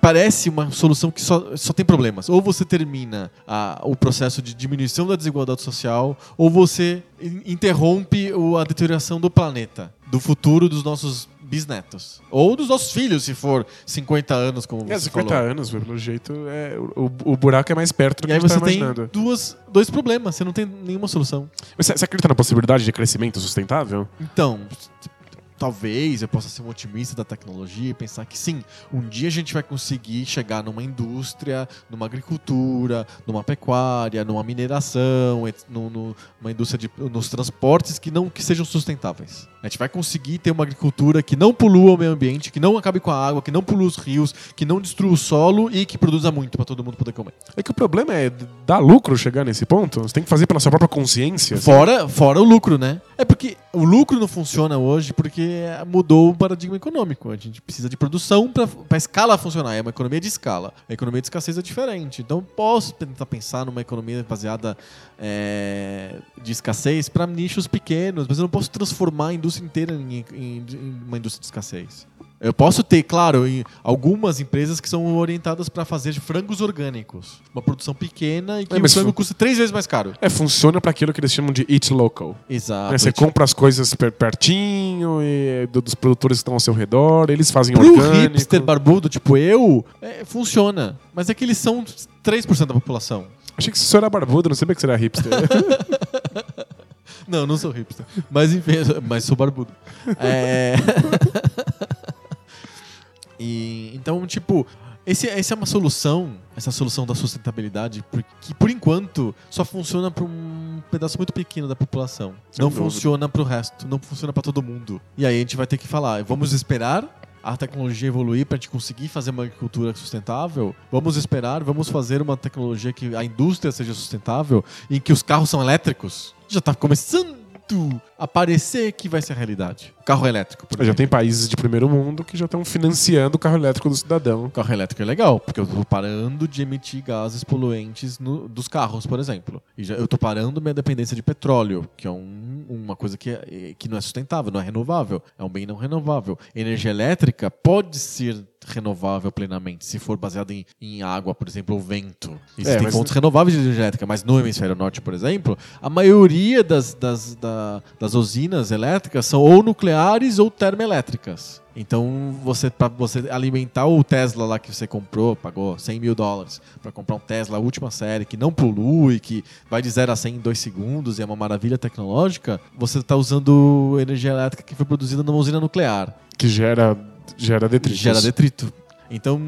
Parece uma solução que só, só tem problemas. Ou você termina a- o processo de diminuição da desigualdade social, ou você in- interrompe a deterioração do planeta, do futuro dos nossos bisnetos. Ou dos nossos filhos, se for 50 anos, como É, você 50 falou. anos, pelo jeito, é, o, o buraco é mais perto do que E a gente você tá tem imaginando. duas, dois problemas, você não tem nenhuma solução. Mas você acredita na possibilidade de crescimento sustentável? Então, talvez eu possa ser um otimista da tecnologia e pensar que sim, um dia a gente vai conseguir chegar numa indústria, numa agricultura, numa pecuária, numa mineração, no- no- numa indústria de, nos transportes que não que sejam sustentáveis. A gente vai conseguir ter uma agricultura que não polua o meio ambiente, que não acabe com a água, que não polua os rios, que não destrua o solo e que produza muito para todo mundo poder comer. É que o problema é dar lucro chegar nesse ponto. Você tem que fazer pela sua própria consciência. assim. Fora, fora o lucro, né? É porque o lucro não funciona hoje porque mudou o paradigma econômico. A gente precisa de produção para a escala funcionar. É uma economia de escala. A economia de escassez é diferente. Então, posso tentar pensar numa economia baseada é, de escassez para nichos pequenos, mas eu não posso transformar a indústria inteira em, em- em uma indústria de escassez. Eu posso ter, claro, em algumas empresas que são orientadas para fazer frangos orgânicos. Uma produção pequena e que É, o frango custa três vezes mais caro. É, funciona para aquilo que eles chamam de eat local. Exato. Né, Você compra as coisas per- pertinho e do- dos produtores que estão ao seu redor, eles fazem Pro orgânico. hipster barbudo, tipo eu, é, funciona. Mas é que eles são 3% da população. Achei que você era barbudo, não sabia que você era hipster. Não, não sou hipster. Mas enfim, mas sou barbudo. É... e, então, tipo, esse, essa é uma solução, essa solução da sustentabilidade, que por enquanto só funciona para um pedaço muito pequeno da população. Sem não dúvida. funciona para o resto, não funciona para todo mundo. E aí a gente vai ter que falar, vamos esperar a tecnologia evoluir para a gente conseguir fazer uma agricultura sustentável? Vamos esperar, vamos fazer uma tecnologia que a indústria seja sustentável, em que os carros são elétricos? Já está começando a parecer que vai ser a realidade. Carro elétrico, por Já tem países de primeiro mundo que já estão financiando o carro elétrico do cidadão. Carro elétrico é legal, porque eu tô parando de emitir gases poluentes no- dos carros, por exemplo. E já, eu tô parando minha dependência de petróleo, que é um- uma coisa que, é- que não é sustentável, não é renovável. É um bem não renovável. Energia elétrica pode ser renovável plenamente, se for baseada em, em água, por exemplo, ou vento. Existem mas- fontes renováveis de energia elétrica, mas no hemisfério norte, por exemplo, a maioria das, das, da- das usinas elétricas são ou nucleares ou termoelétricas. Então, você para você alimentar o Tesla lá que você comprou, pagou 100 mil dólares para comprar um Tesla última série que não polui, que vai de 0 a 100 em 2 segundos e é uma maravilha tecnológica, você está usando energia elétrica que foi produzida numa usina nuclear Que gera, gera detritos. gera detrito. Então,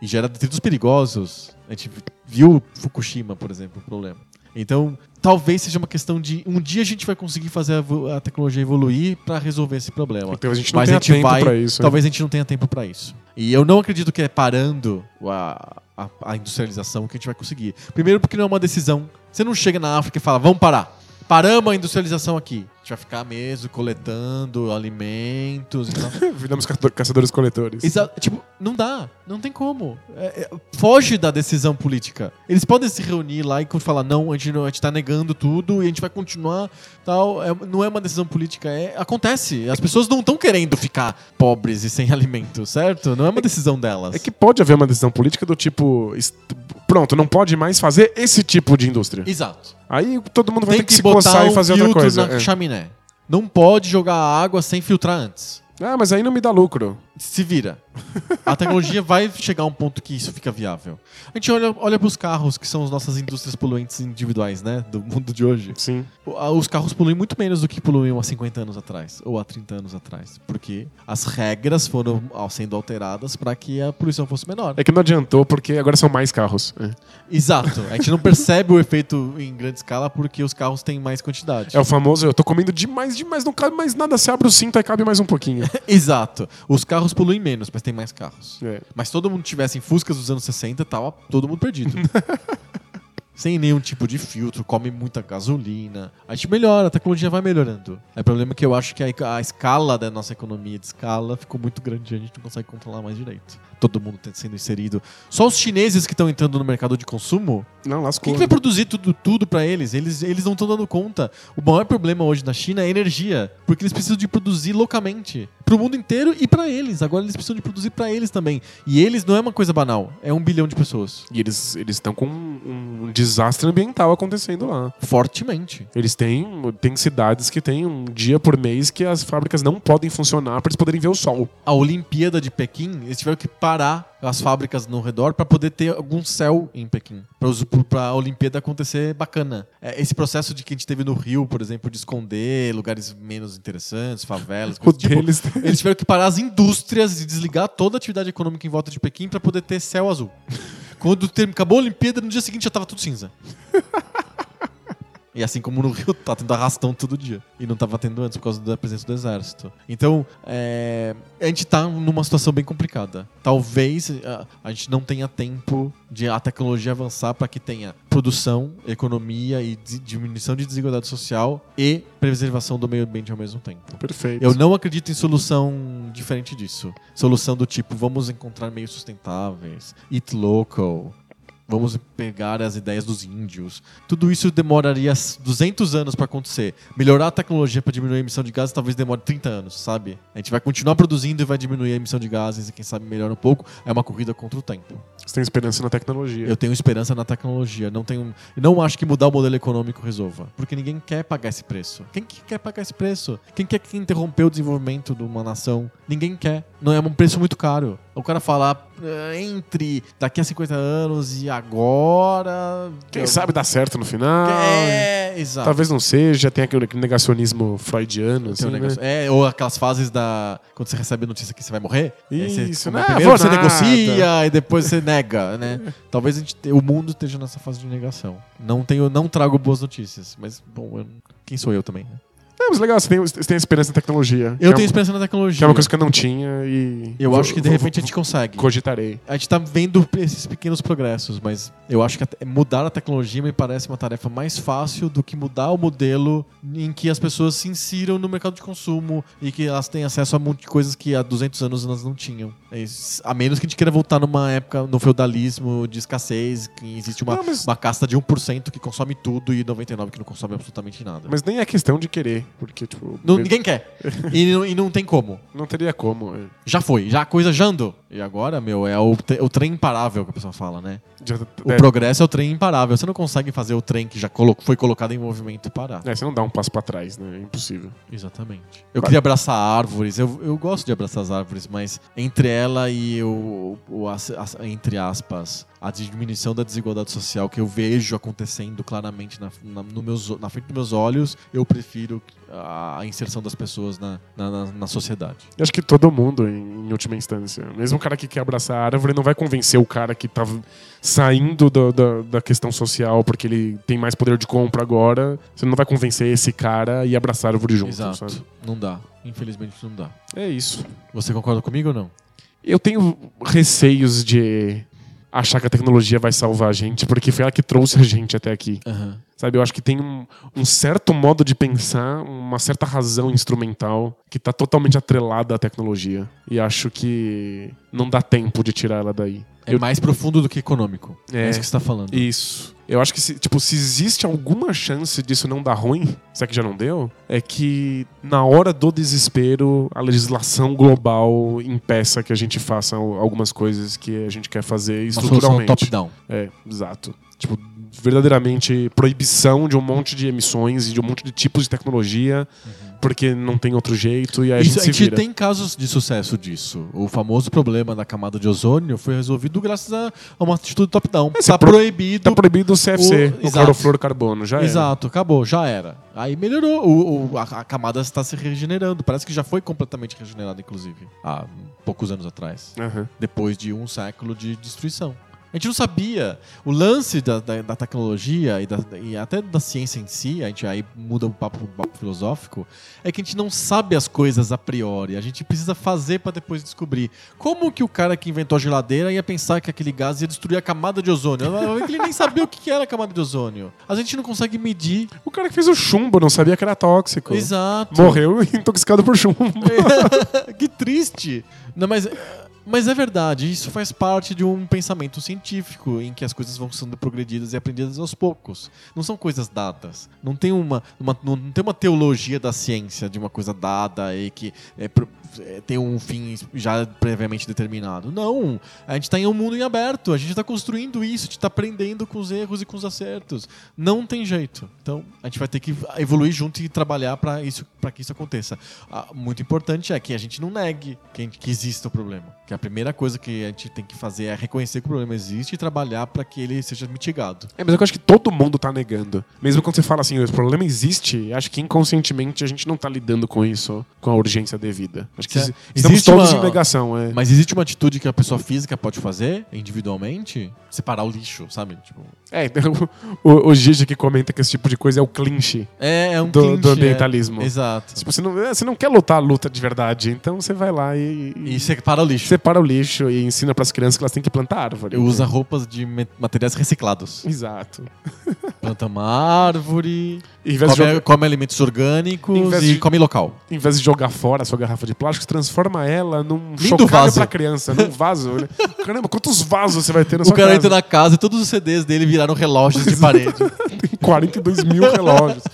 e gera detritos perigosos. A gente viu Fukushima, por exemplo, o problema. Então, talvez seja uma questão de um dia a gente vai conseguir fazer a, a tecnologia evoluir para resolver esse problema. Então a gente não Mas tem a gente tempo vai, pra isso. né? talvez a gente não tenha tempo para isso. E eu não acredito que é parando a, a, a industrialização que a gente vai conseguir. Primeiro porque não é uma decisão. Você não chega na África e fala, vamos parar. Paramos a industrialização aqui. A gente vai ficar mesmo coletando alimentos e tal. Viramos ca- caçadores-coletores. Tipo, não dá. Não tem como. É- é- foge da decisão política. Eles podem se reunir lá e falar, não, a gente, não, a gente tá negando tudo e a gente vai continuar. tal. É- não é uma decisão política. É, acontece. As pessoas não estão querendo ficar pobres e sem alimento, certo? Não é uma decisão delas. É que pode haver uma decisão política do tipo. Pronto, não pode mais fazer esse tipo de indústria. Exato. Aí todo mundo vai Tem ter que, que se botar coçar um e fazer outra coisa. na É. chaminé. Não pode jogar água sem filtrar antes. Ah, mas aí não me dá lucro. Se vira. A tecnologia vai chegar a um ponto que isso fica viável. A gente olha, olha para os carros, que são as nossas indústrias poluentes individuais, né? Do mundo de hoje. Sim. Os carros poluem muito menos do que poluíam há 50 anos atrás, ou há 30 anos atrás. Porque as regras foram ó, sendo alteradas para que a poluição fosse menor. É que não adiantou porque agora são mais carros. É, Exato. A gente não percebe o efeito em grande escala porque os carros têm mais quantidade. É o famoso, eu tô comendo demais, demais, não cabe mais nada. Você abre o cinto e cabe mais um pouquinho. Exato. Os carros poluem menos, mas tem mais carros. É. Mas todo mundo tivesse em Fuscas dos anos 60, tava todo mundo perdido. Sem nenhum tipo de filtro, come muita gasolina. A gente melhora, a tecnologia vai melhorando. O problema é que eu acho que a, a escala da nossa economia de escala ficou muito grande e a gente não consegue controlar mais direito. Todo mundo tá sendo inserido. Só os chineses que estão entrando no mercado de consumo, Não, quem lascou. que vai produzir tudo, tudo para eles? eles? Eles não estão dando conta. O maior problema hoje na China é energia, porque eles precisam de produzir localmente. Pro mundo inteiro e para eles. Agora eles precisam de produzir para eles também. E eles não é uma coisa banal, é um bilhão de pessoas. E eles eles estão com um, um desastre ambiental acontecendo lá. Fortemente. Eles têm, têm cidades que têm um dia por mês que as fábricas não podem funcionar para eles poderem ver o sol. A Olimpíada de Pequim, eles tiveram que parar as fábricas no redor para poder ter algum céu em Pequim. Para a Olimpíada acontecer bacana. É, esse processo de que a gente teve no Rio, por exemplo, de esconder lugares menos interessantes, favelas, coisas tipo, deles. Eles tiveram que parar as indústrias e desligar toda a atividade econômica em volta de Pequim para poder ter céu azul. Quando acabou a Olimpíada, no dia seguinte já tava tudo cinza. E assim como no Rio tá tendo arrastão todo dia. E não tava tendo antes por causa da presença do exército. Então, é, a gente tá numa situação bem complicada. Talvez a, a gente não tenha tempo de a tecnologia avançar para que tenha produção, economia e di- diminuição de desigualdade social e preservação do meio ambiente ao mesmo tempo. Perfeito. Eu não acredito em solução diferente disso. Solução do tipo, vamos encontrar meios sustentáveis, eat local, vamos pegar as ideias dos índios. Tudo isso demoraria 200 anos para acontecer. Melhorar a tecnologia para diminuir a emissão de gases talvez demore 30 anos, sabe? A gente vai continuar produzindo e vai diminuir a emissão de gases e quem sabe melhora um pouco. É uma corrida contra o tempo. Você tem esperança na tecnologia. Eu tenho esperança na tecnologia. Não tenho, não acho que mudar o modelo econômico resolva, porque ninguém quer pagar esse preço. Quem que quer pagar esse preço? Quem quer que interromper o desenvolvimento de uma nação? Ninguém quer. Não é um preço muito caro. O cara falar "Ah, entre daqui a 50 anos e agora. Quem eu- sabe dá certo no final. É, exato. Talvez não seja, tem aquele negacionismo freudiano, assim, um né? negócio- É, ou aquelas fases da. Quando você recebe a notícia que você vai morrer. Isso, é, né? Primeiro você nada. negocia e depois você nega, né? Talvez gente te- o mundo esteja nessa fase de negação. Não, tenho, não trago boas notícias, mas, bom, eu- quem sou eu também? né? É, mas legal, você tem, você tem esperança na tecnologia. Eu que tenho é, esperança na Que tecnologia. é uma coisa que eu não tinha e. Eu vou- acho que de vou- repente a gente consegue. Cogitarei. A gente tá vendo esses pequenos progressos, mas eu acho que mudar a tecnologia me parece uma tarefa mais fácil do que mudar o modelo em que as pessoas se insiram no mercado de consumo e que elas têm acesso a um monte de coisas que há 200 anos elas não tinham. É. A menos que a gente queira voltar numa época no feudalismo de escassez, que existe uma, Não, mas- uma casta de 1% que consome tudo e 99% que não consome absolutamente nada. Mas nem é questão de querer, porque, tipo. Não- ninguém quer. e, não- e não tem como. Não teria como. é. Já foi, já a coisa já andou. E agora, meu, é o, o trem imparável que a pessoa fala, né? O é, progresso é o trem imparável. Você não consegue fazer o trem que já colo- foi colocado em movimento parar. é, você não dá um passo pra trás, né? É impossível. Exatamente. Eu queria abraçar árvores. Eu, eu gosto de abraçar as árvores, mas entre ela e o, o entre aspas, a diminuição da desigualdade social que eu vejo acontecendo claramente na, na, no meus, na frente dos meus olhos, eu prefiro a, a inserção das pessoas na, na, na- na sociedade. Eu acho que todo mundo, em, em última instância. Mesmo cara que quer abraçar a árvore não vai convencer o cara que tá saindo do- da, da questão social porque ele tem mais poder de compra agora. Você não vai convencer esse cara e abraçar a árvore junto, Exato. sabe? Não dá. Infelizmente não dá. É isso. Você concorda comigo ou não? Eu tenho receios de achar que a tecnologia vai salvar a gente, porque foi ela que trouxe a gente até aqui. Aham. Sabe, eu acho que tem um, um certo modo de pensar, uma certa razão instrumental que tá totalmente atrelada à tecnologia. E acho que não dá tempo de tirar ela daí. É Eu- mais profundo do que econômico. É, É. isso que você tá falando. Isso. Eu acho que, se, tipo, se existe alguma chance disso não dar ruim, se é que já não deu, é que na hora do desespero, a legislação global impeça que a gente faça al- algumas coisas que a gente quer fazer Uma estruturalmente. top-down. É, exato. Tipo, verdadeiramente proibição de um monte de emissões e de um monte de tipos de tecnologia, porque não tem outro jeito e aí a Uhum. Isso, gente se a gente vira. tem casos de sucesso disso. O famoso problema da camada de ozônio foi resolvido graças a a uma atitude top-down. É, você Tá pro- proibido. Tá proibido o CFC, O- o, exato. clorofluorocarbono, já era. Exato, acabou, já era. Aí melhorou. O, o- a, a camada está se regenerando. Parece que já foi completamente regenerada, inclusive, há poucos anos atrás. Aham. depois de um século de destruição. A gente não sabia. O lance da, da, da tecnologia e, da- e até da ciência em si, a gente aí muda o papo, o papo filosófico, é que a gente não sabe as coisas a priori. A gente precisa fazer para depois descobrir. Como que o cara que inventou a geladeira ia pensar que aquele gás ia destruir a camada de ozônio? Ele nem sabia o que era a camada de ozônio. A gente não consegue medir. O cara que fez o chumbo não sabia que era tóxico. Exato. Morreu intoxicado por chumbo. que triste. Não, mas Mas é verdade, isso faz parte de um pensamento científico em que as coisas vão sendo progredidas e aprendidas aos poucos. Não são coisas dadas. Não tem uma, uma- não tem uma teologia da ciência de uma coisa dada e que é, é, tem um fim já previamente determinado. Não. A gente está em um mundo em aberto. A gente está construindo isso, a gente está aprendendo com os erros e com os acertos. Não tem jeito. Então a gente vai ter que evoluir junto e trabalhar para isso, para que isso aconteça. Ah, muito importante é que a gente não negue que, que exista o problema. Que a primeira coisa que a gente tem que fazer é reconhecer que o problema existe e trabalhar para que ele seja mitigado. É, mas eu acho que todo mundo tá negando. Mesmo quando você fala assim, o problema existe, acho que inconscientemente a gente não tá lidando com isso com a urgência devida. Acho que Certo. estamos Existe todos uma- em negação. É. Mas existe uma atitude que a pessoa física pode fazer individualmente? Separar o lixo, sabe? Tipo, É, então, o, o Gigi que comenta que esse tipo de coisa é o clinch é, é um do, clinch, do é. ambientalismo. Exato. Tipo, você não, é, você não quer lutar a luta de verdade, então você vai lá e, E separa o lixo. separa o lixo e ensina pras crianças que elas têm que plantar árvore. Usa roupas de materiais reciclados. Exato. Planta uma árvore, Em vez, de come, jogar- come alimentos orgânicos Em vez e de- come local. em vez de jogar fora a sua garrafa de plástico, transforma ela num Lindo chocalho vaso. pra criança, num vaso. né? Caramba, quantos vasos você vai ter na O sua cara casa? entra na casa e todos os CDs dele viraram relógios de parede. Tem 42 mil relógios.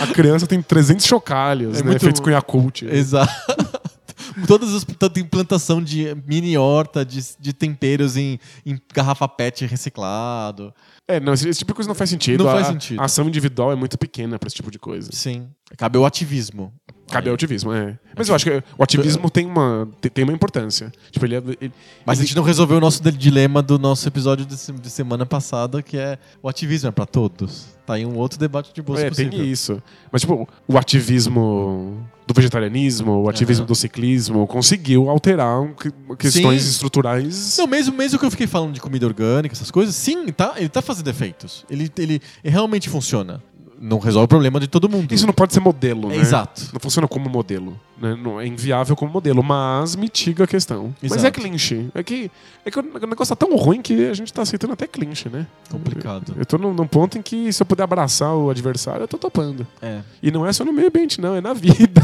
A criança tem 300 chocalhos, É né? muito- Feitos com Yakult. Exato. Todas as tem plantação de mini horta de, de temperos em, em garrafa PET reciclado. É, não, esse, esse tipo de coisa não faz sentido. Não a, faz sentido. A ação individual é muito pequena pra esse tipo de coisa. Sim. Cabe o ativismo. Cabe ao ativismo, é. Mas eu acho que o ativismo tem uma, tem- uma importância. Tipo, ele, é- ele- Mas a gente não resolveu o nosso de- dilema do nosso episódio de, se- de semana passada, que é o ativismo é pra todos. Tá aí um outro debate de bolsa É, possível. tem isso. Mas, tipo, o ativismo do vegetarianismo, o ativismo Aham. do ciclismo, conseguiu alterar um que- questões Sim. estruturais. Não, mesmo, mesmo que eu fiquei falando de comida orgânica, essas coisas, sim, tá, ele tá fazendo efeitos. Ele, ele realmente funciona. Não resolve o problema de todo mundo. Isso não pode ser modelo, né? Exato. Não funciona como modelo. Né? Não é inviável como modelo, mas mitiga a questão. Mas é Exato. clinch. É que, é que o negócio tá tão ruim que a gente tá aceitando até clinch, né? Complicado. Eu tô num, num ponto em que se eu puder abraçar o adversário, eu tô topando. É. E não é só no meio ambiente, não, é na vida.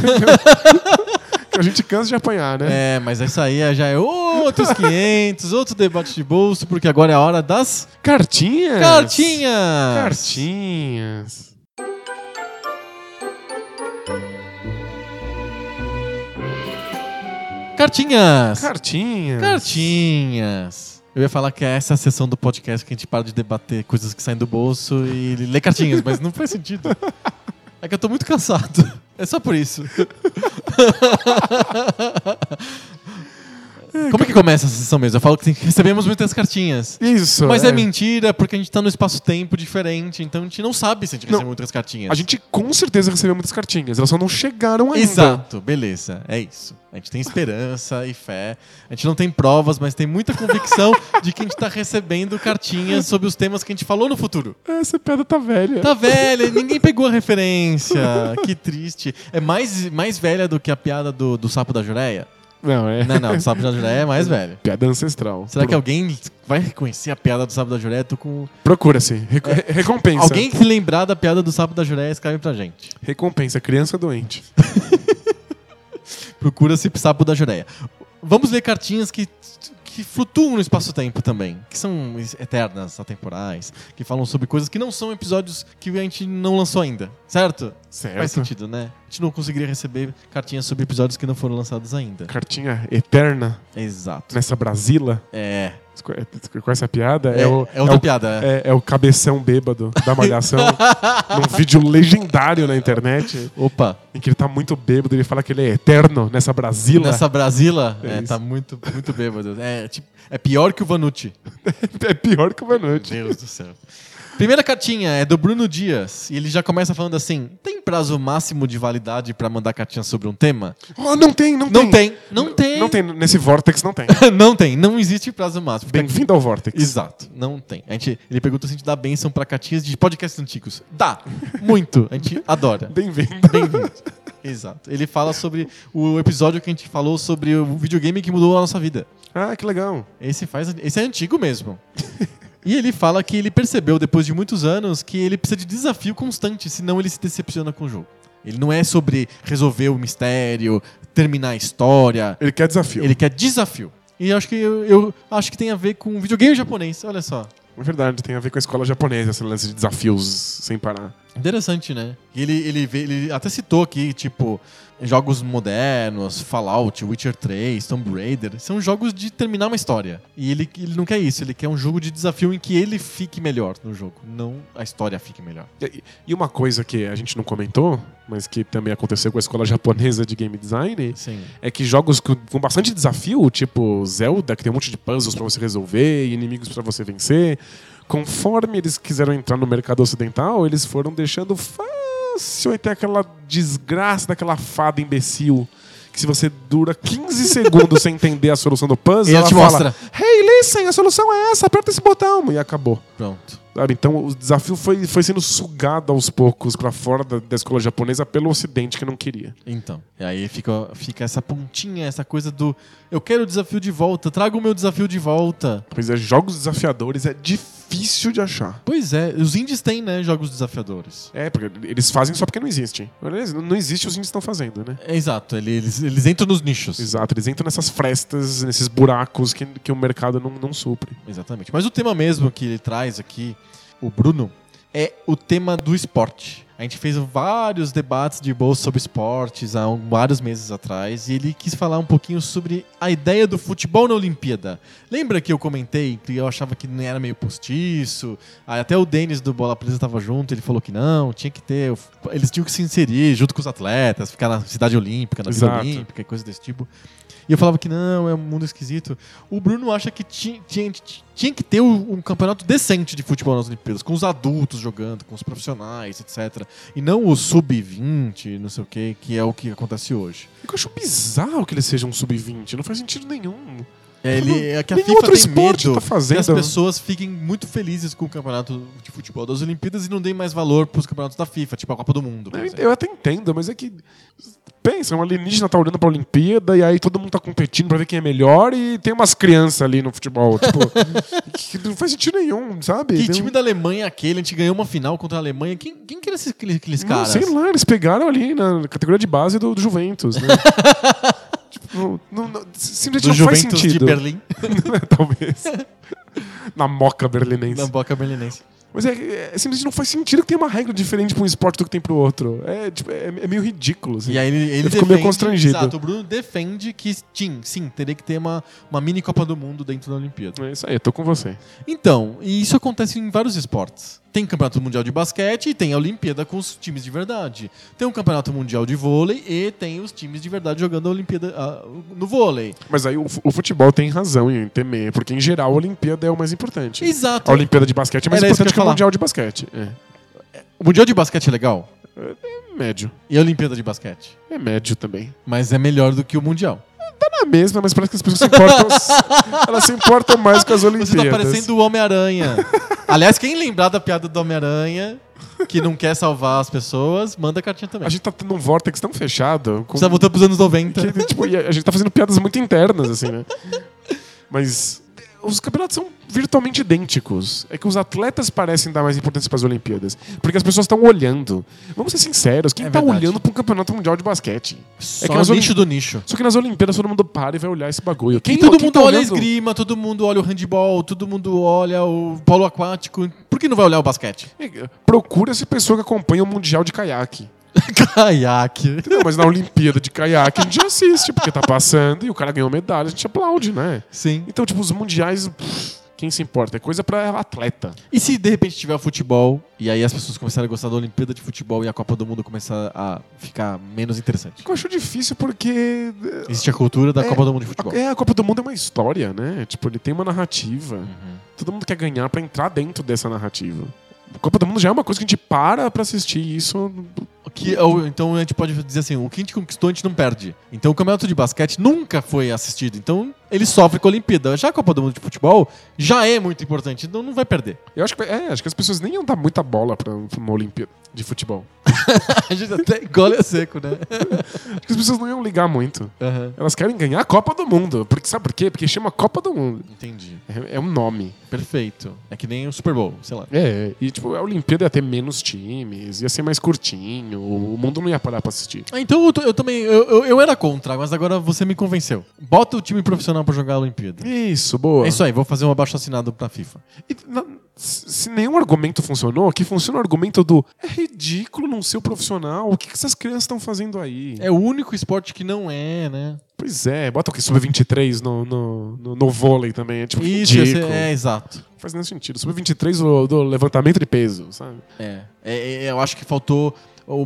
que a gente cansa de apanhar, né? É, mas isso aí é- já é outros 500, outro debate de bolso, porque agora é a hora das Cartinhas! cartinhas! Cartinhas! Cartinhas! Cartinhas! Cartinhas! Eu ia falar que é essa a sessão do podcast que a gente para de debater coisas que saem do bolso e lê cartinhas, mas não faz sentido. É que eu tô muito cansado. É só por isso. Como é que começa essa sessão mesmo? Eu falo que recebemos muitas cartinhas. Isso! Mas é. mentira, porque a gente tá num espaço-tempo diferente, então a gente não sabe se a gente Não. recebeu muitas cartinhas. A gente com certeza recebeu muitas cartinhas, elas só não chegaram ainda. Exato, beleza, é isso. A gente tem esperança e fé. A gente não tem provas, mas tem muita convicção de que a gente tá recebendo cartinhas sobre os temas que a gente falou no futuro. Essa piada tá velha. Tá velha, ninguém pegou a referência. Que triste. É mais, mais velha do que a piada do, do sapo da Jureia? Não, é. Não, não, do sapo da Jureia é mais velho. Piada ancestral. Será que alguém vai reconhecer a piada do sapo da Jureia? Tô com. Procura-se. Re- Recompensa. Alguém que lembrar da piada do sapo da Jureia, escreve pra gente. Recompensa. Criança doente. Procura-se sapo da Jureia. Vamos ler cartinhas que, que flutuam no espaço-tempo também, que são eternas, atemporais, que falam sobre coisas que não são episódios que a gente não lançou ainda, certo? Certo. Faz sentido, né? A gente não conseguiria receber cartinhas sobre episódios que não foram lançados ainda. Cartinha eterna Exato. nessa Brasila. É. Com essa piada? É, o, é outra o- piada. é. É, é o cabeção bêbado da Malhação. num vídeo legendário na internet, Opa, em que ele tá muito bêbado. Ele fala que ele é eterno nessa Brasila. nessa Brasila, É é, tá muito, muito bêbado. É, tipo, é pior que o Vanucci. É pior que o Vanucci. Deus do céu. Primeira cartinha é do Bruno Dias. E ele já começa falando assim: tem prazo máximo de validade pra mandar cartinha sobre um tema? Oh, não tem, não, Não tem. tem, não tem. Não tem. Nesse Vortex não tem. não tem, não existe prazo máximo. Bem-vindo ao Vortex. Exato, não tem. A gente, ele pergunta se a gente dá bênção pra cartinhas de podcasts antigos. Dá, muito. A gente adora. Bem-vindo. Bem-vindo. Exato. Ele fala sobre o episódio que a gente falou sobre o videogame que mudou a nossa vida. Ah, que legal. Esse, faz, esse é antigo mesmo. E ele fala que ele percebeu, depois de muitos anos, que ele precisa de desafio constante, senão ele se decepciona com o jogo. Ele não é sobre resolver o mistério, terminar a história. Ele quer desafio. Ele quer desafio. E eu acho que eu, eu acho que tem a ver com videogame japonês, olha só. É verdade, tem a ver com a escola japonesa, esse lance de desafios sem parar. Interessante, né? Ele, ele, ele até citou aqui, tipo, jogos modernos, Fallout, Witcher 3, Tomb Raider. São jogos de terminar uma história. E ele, ele não quer isso, ele quer um jogo de desafio em que ele fique melhor no jogo, não a história fique melhor. E- E uma coisa que a gente não comentou, mas que também aconteceu com a escola japonesa de game design, Sim. é que jogos com, com bastante desafio, tipo Zelda, que tem um monte de puzzles pra você resolver e inimigos pra você vencer, conforme eles quiseram entrar no mercado ocidental, eles foram deixando fácil até aquela desgraça daquela fada imbecil. Que se você dura 15 segundos sem entender a solução do puzzle, E ela ela te fala, mostra. Hey, listen, a solução é essa, aperta esse botão. E acabou. Pronto. Então o desafio foi, foi sendo sugado aos poucos pra fora da, da escola japonesa pelo ocidente que não queria. Então, e aí fica, fica essa pontinha, essa coisa do eu quero o desafio de volta, traga o meu desafio de volta. Pois é, jogos desafiadores é difícil de achar. Pois é, os indies têm, né, jogos desafiadores. É, porque eles fazem só porque não existe. Aliás, Não existe, os indies estão fazendo, né? É, exato, ele- eles, eles entram nos nichos. Exato, eles entram nessas frestas, nesses buracos que, que o mercado não, não supre. Exatamente. Mas o tema mesmo que ele traz aqui, o Bruno, é o tema do esporte. A gente fez vários debates de bolsa sobre esportes há vários meses atrás e ele quis falar um pouquinho sobre a ideia do futebol na Olimpíada. Lembra que eu comentei que eu achava que era meio postiço? Até o Denis do Bola Presa estava junto, ele falou que não, tinha que ter. Eles tinham que se inserir junto com os atletas, ficar na cidade olímpica, na Vila. Olímpica e coisa desse tipo. E eu falava que não, é um mundo esquisito. O Bruno acha que ti- tinha, tinha que ter um, um campeonato decente de futebol nas Olimpíadas, com os adultos jogando, com os profissionais, etc. E não o sub-20, não sei o que, que é o que acontece hoje. Eu acho bizarro que eles sejam um sub-20, não faz sentido nenhum. É, ele, é que a Nenhum FIFA outro tem esporte medo tá fazendo. que as pessoas fiquem muito felizes com o campeonato de futebol das Olimpíadas e não deem mais valor pros campeonatos da FIFA, tipo a Copa do Mundo. Eu, eu até entendo, mas é que. Pensa, um alienígena tá olhando pra Olimpíada e aí todo mundo tá competindo pra ver quem é melhor e tem umas crianças ali no futebol. Tipo, que não faz sentido nenhum, sabe? Que Tem time um- da Alemanha é aquele? A gente ganhou uma final contra a Alemanha. Quem, quem que eram esses, aqueles, aqueles Não, caras? sei lá, eles pegaram ali na categoria de base do, do Juventus, né? tipo, não, não, simplesmente Do não Juventus faz de sentido. Berlim, Talvez. na moca berlinense. na boca berlinense. Mas é, é, simplesmente não faz sentido que tenha uma regra diferente pra um esporte do que tem pro outro. É, tipo, é, é meio ridículo. assim. E aí ele, ele Eu fico meio defende- constrangido. Exato, o Bruno defende que sim, sim, teria que ter uma, uma mini Copa do Mundo dentro da Olimpíada. É isso aí, eu tô com você. Então, e isso acontece em vários esportes. Tem campeonato mundial de basquete e tem a Olimpíada com os times de verdade. Tem um campeonato mundial de vôlei e tem os times de verdade jogando a Olimpíada ah, no vôlei. Mas aí o, o futebol tem razão em temer, porque em geral a Olimpíada é o mais importante. Exato. A Olimpíada de basquete é mais Era importante que o. Mundial de basquete. É. O mundial de basquete é legal É médio. e a Olimpíada de basquete, É médio também. mas é melhor do que o mundial. Tá na mesma, mas parece que as pessoas se importam. elas se importam mais com as Olimpíadas. Você tá parecendo o Homem-Aranha. Aliás, quem lembrar da piada do Homem-Aranha, que não quer salvar as pessoas, manda cartinha também. A gente tá tendo um vórtex tão fechado. Com... Você tá voltando pros anos 90. que, tipo, a gente tá fazendo piadas muito internas, assim, né? Mas os campeonatos são virtualmente idênticos. É que os atletas parecem dar mais importância para as Olimpíadas. Porque as pessoas estão olhando. Vamos ser sinceros, quem É tá verdade. olhando para um campeonato mundial de basquete? Só que nas o nicho Olim- do nicho. Só que nas Olimpíadas todo mundo para e vai olhar esse bagulho. Quem E todo quem mundo tá olha a olhando- esgrima, todo mundo olha o handball, todo mundo olha o polo aquático. Por que não vai olhar o basquete? É, Procura essa pessoa que acompanha o Mundial de Caiaque. Caiaque. Não, mas na Olimpíada de Caiaque a gente assiste, porque tá passando e o cara ganhou medalha, a gente aplaude, né? Sim. Então, tipo, os mundiais, pff, quem se importa? É coisa pra atleta. E se de repente tiver futebol, e aí as pessoas começarem a gostar da Olimpíada de Futebol e a Copa do Mundo começar a ficar menos interessante? Eu acho difícil porque. Existe a cultura da É, Copa do Mundo de Futebol. É, a Copa do Mundo é uma história, né? Tipo, ele tem uma narrativa. Uhum. Todo mundo quer ganhar pra entrar dentro dessa narrativa. A Copa do Mundo já é uma coisa que a gente para pra assistir isso. Que, ou, então a gente pode dizer assim, o que a gente conquistou a gente não perde. Então o campeonato de basquete nunca foi assistido. Então ele sofre com a Olimpíada. Já a Copa do Mundo de Futebol já é muito importante, então não vai perder. Eu acho que, é, acho que as pessoas nem iam dar muita bola pra, uma Olimpíada de futebol. a gente até engole a seco, né? Acho que as pessoas não iam ligar muito. Aham. Elas querem ganhar a Copa do Mundo. Porque, sabe por quê? Porque chama Copa do Mundo. Entendi. É, é um nome. Perfeito. É que nem o Super Bowl, sei lá. É, e tipo, a Olimpíada ia ter menos times, ia ser mais curtinho, o mundo não ia parar pra assistir. Ah, então eu, eu também. Eu, eu, eu era contra, mas agora você me convenceu. Bota o time profissional pra jogar a Olimpíada. Isso, boa. É isso aí, vou fazer um abaixo assinado pra FIFA. E, na- se nenhum argumento funcionou, que funciona o argumento do é ridículo não ser o profissional, o que, que essas crianças estão fazendo aí? É o único esporte que não é, né? Pois é, bota o que? Sub-23 no, no, no, no vôlei também. É tipo Isso, ridículo. é, exato. Não faz nenhum sentido. Sub-23 do, do levantamento de peso, sabe? É. É, é, eu acho que faltou.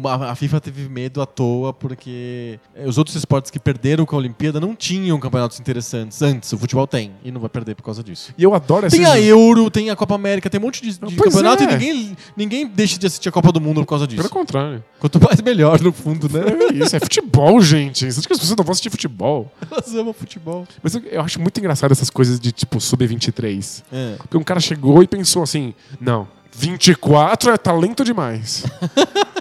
A FIFA teve medo à toa porque os outros esportes que perderam com a Olimpíada não tinham campeonatos interessantes antes. O futebol tem e não vai perder por causa disso. E eu adoro esses... Tem a Euro, tem a Copa América, tem um monte de, de campeonato é. e ninguém, ninguém deixa de assistir a Copa do Mundo por causa Pelo disso. contrário. Quanto mais melhor, no fundo, né? É isso, é futebol, gente. Você acha que as pessoas não vão assistir futebol? Elas amam futebol. Mas eu, eu acho muito engraçado essas coisas de tipo sub-23. É. Porque um cara chegou e pensou assim: não, 24 é talento demais.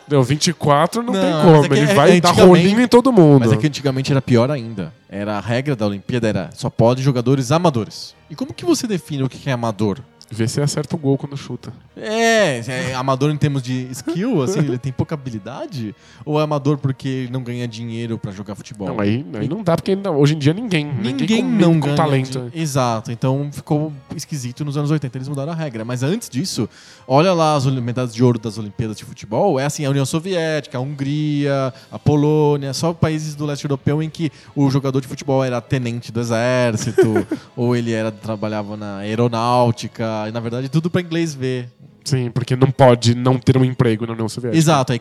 Não, 24 não, Não, tem como. é Ele é- vai é dar rolinho em todo mundo. Mas é que antigamente era pior ainda. Era a regra da Olimpíada era só pode jogadores amadores. E como que você define o que é amador? Vê se acerta o gol quando chuta. É, é amador em termos de skill, assim, ele tem pouca habilidade? Ou é amador porque não ganha dinheiro pra jogar futebol? Não, aí, aí não dá, porque ainda- hoje em dia ninguém. Ninguém com, não com ganha talento. de- Exato, então ficou esquisito nos anos 80, eles mudaram a regra. Mas antes disso, olha lá as medalhas de ouro das Olimpíadas de futebol, é assim, a União Soviética, a Hungria, a Polônia, só países do leste europeu em que o jogador de futebol era tenente do exército, ou ele era trabalhava na aeronáutica, e na verdade tudo pra inglês ver. Sim, porque não pode não ter um emprego na União Soviética. Exato, aí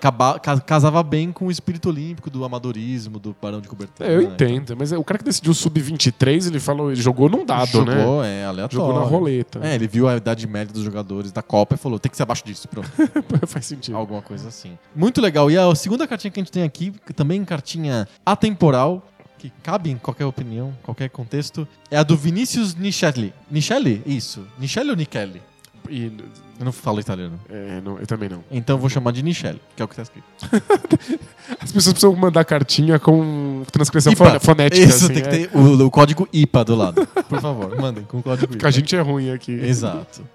casava bem com o espírito olímpico do amadorismo, do barão de cobertura. É, eu né? entendo, mas é, o cara que decidiu sub-23, ele falou, ele jogou num dado, Jogou, né? é aleatório. Jogou na roleta. É, ele viu a idade média dos jogadores da Copa e falou: tem que ser abaixo disso, pronto. Faz sentido. Alguma coisa assim. Muito legal. E a segunda cartinha que a gente tem aqui, também cartinha atemporal, que cabe em qualquer opinião, qualquer contexto, é a do Vinícius Nichelli. Nichelli? Isso. Nichelli ou Nichelli? E, Eu não falo italiano. é, não, eu também não. Então eu vou chamar de Nichelli, que é o que tá escrito. As pessoas precisam mandar cartinha com transcrição IPA. fonética. Isso, assim, tem que é. ter o, o código IPA do lado. Por favor, mandem com o código Porque IPA. a gente é ruim aqui. Exato.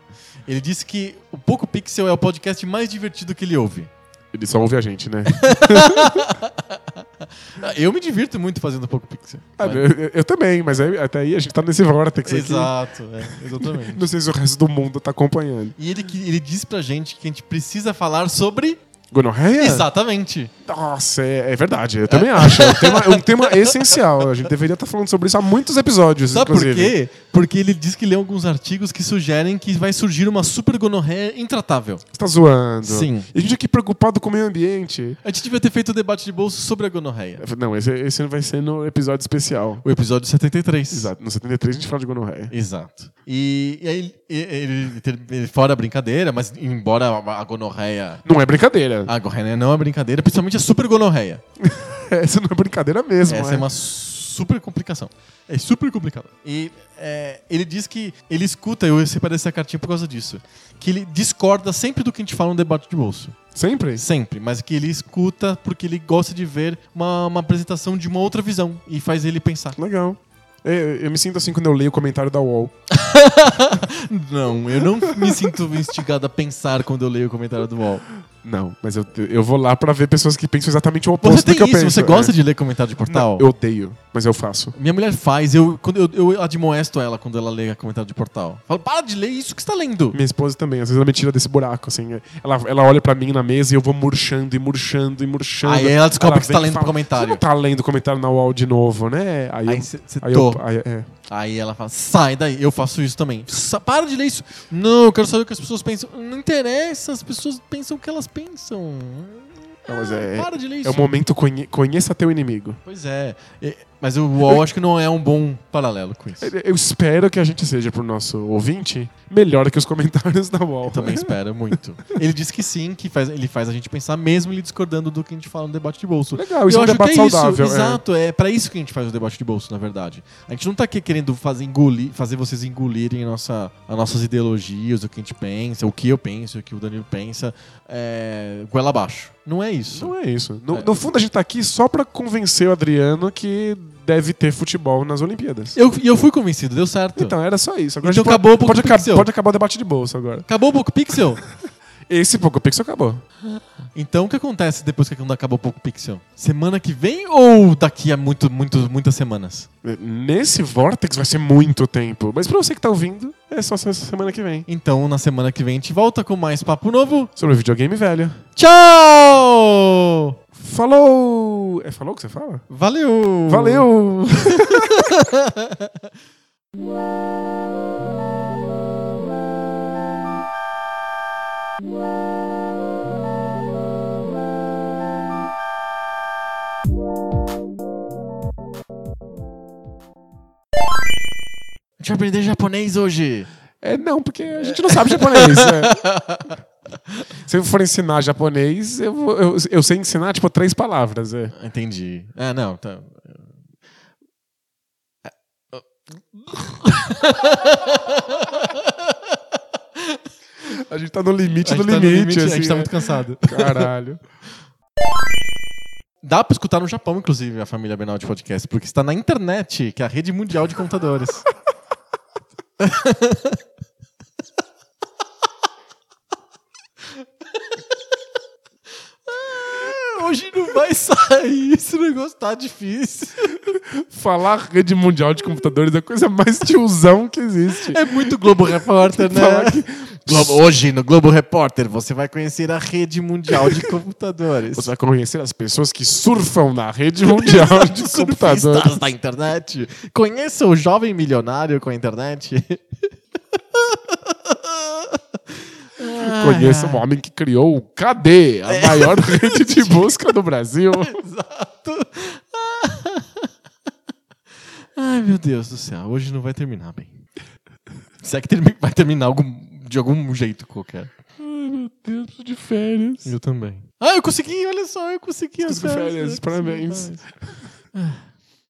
Ele disse que o Poco Pixel é o podcast mais divertido que ele ouve. Ele só ouve a gente, né? Eu me divirto muito fazendo Poco Pixel. Ah, eu, eu também, mas aí- até aí a gente tá nesse vortex aqui. Exato, é, exatamente. Não sei se o resto do mundo tá acompanhando. E ele, ele diz pra gente que a gente precisa falar sobre. Gonorreia? Exatamente. Nossa, é, é verdade. Eu também acho. É um tema, é um tema essencial. A gente deveria estar falando sobre isso há muitos episódios, Sabe inclusive. por quê? Porque ele diz que lê alguns artigos que sugerem que vai surgir uma super gonorreia intratável. Você tá zoando. Sim. E a gente aqui preocupado com o meio ambiente. A gente devia ter feito o debate de bolso sobre a gonorreia. Não, esse, esse vai ser no episódio especial. O episódio 73. Exato. No 73 a gente fala de gonorreia. Exato. E, e aí, ele, ele- ele- fora a brincadeira, mas embora a gonorreia. Não é brincadeira. A gonorreia não é brincadeira, principalmente a super gonorreia. Essa não é brincadeira mesmo. Essa é. é uma super complicação. É super complicado. E é, ele diz que ele escuta, eu separei essa cartinha por causa disso, que ele discorda sempre do que a gente fala no debate de bolso. Sempre? Sempre, mas que ele escuta porque ele gosta de ver uma, uma apresentação de uma outra visão e faz ele pensar. Legal. É, Eu me sinto assim quando eu leio o comentário da UOL. Não, eu não me sinto instigado a pensar quando eu leio o comentário do UOL. Não, mas eu, eu vou lá pra ver pessoas que pensam exatamente o oposto Você tem do que eu isso? penso. Você gosta é. de ler comentário de portal? Não, eu odeio, mas eu faço. Minha mulher faz, eu, quando eu, eu admoesto ela quando ela lê comentário de portal. Falo, para de ler isso que você tá lendo. Minha esposa também, às vezes ela me tira desse buraco, assim. Ela, ela olha pra mim na mesa e eu vou murchando e murchando e murchando. Aí ela descobre que você tá lendo fala, comentário. Você não tá lendo comentário na UOL de novo, né? Aí, Aí eu, você aí, eu, aí, é. Aí ela fala, sai daí. Eu faço isso também. Para de ler isso. Não, eu quero saber o que as pessoas pensam. Não interessa, as pessoas pensam o que elas pensam. Não, mas Ah, é- Para de ler isso. É o momento conhe- conheça teu inimigo. Pois é. Mas o UOL acho que não é um bom paralelo com isso. Eu espero que a gente seja, pro nosso ouvinte, melhor que os comentários da UOL. Eu também espero muito. Ele disse que sim, que faz, ele faz a gente pensar mesmo ele discordando do que a gente fala no debate de bolso. Legal, isso eu é um debate é saudável. Isso, é. Exato, é para isso que a gente faz o debate de bolso, na verdade. A gente não tá aqui querendo fazer engolir, fazer vocês engolirem a nossa, as nossas ideologias, o que a gente pensa, o que eu penso, o que o Danilo pensa, é, goela abaixo. Não é isso. Não é isso. No, É. no fundo, a gente tá aqui só pra convencer o Adriano que deve ter futebol nas Olimpíadas. Eu, e eu fui convencido, deu certo. Então, era só isso. Agora Então acabou o pode, pode, Poco Pixel. pode acabar o debate de bolsa agora. Acabou o Poco Pixel? Esse Poco Pixel acabou. Então o que acontece depois que acabou o Poco Pixel? Semana que vem ou daqui a muito, muito, muitas semanas? Nesse Vortex vai ser muito tempo. Mas pra você que tá ouvindo, é só semana que vem. Então na semana que vem a gente volta com mais papo novo. Sobre videogame velho. Tchau! Falou! É falou que você fala? Valeu! Valeu! A gente vai aprender japonês hoje. É, não, porque a gente não sabe japonês. né? Se eu for ensinar japonês, eu, vou- eu, eu sei ensinar, tipo, três palavras. É. Entendi. Ah, não, tá. A gente tá no limite A do tá limite. limite, a assim, gente tá é. muito cansado. Caralho. Dá pra escutar no Japão, inclusive, a família Benal de Podcast, porque está na internet, que é a rede mundial de computadores. Hoje não vai sair, esse negócio tá difícil. Falar rede mundial de computadores é a coisa mais tiozão que existe. É muito Globo Repórter, né? Que Globo- hoje no Globo Repórter você vai conhecer a rede mundial de computadores. você vai conhecer as pessoas que surfam na rede mundial de computadores. Da internet. Conheça o jovem milionário com a internet. Conheça um homem que criou o KD, a maior rede de busca do Brasil. Exato. Ai, meu Deus do céu. Hoje não vai terminar bem. Se é que vai terminar algum- de algum jeito qualquer. Ai, meu Deus, de férias. Eu também. Ah, eu consegui, olha só, eu consegui as férias, eu consegui parabéns. férias.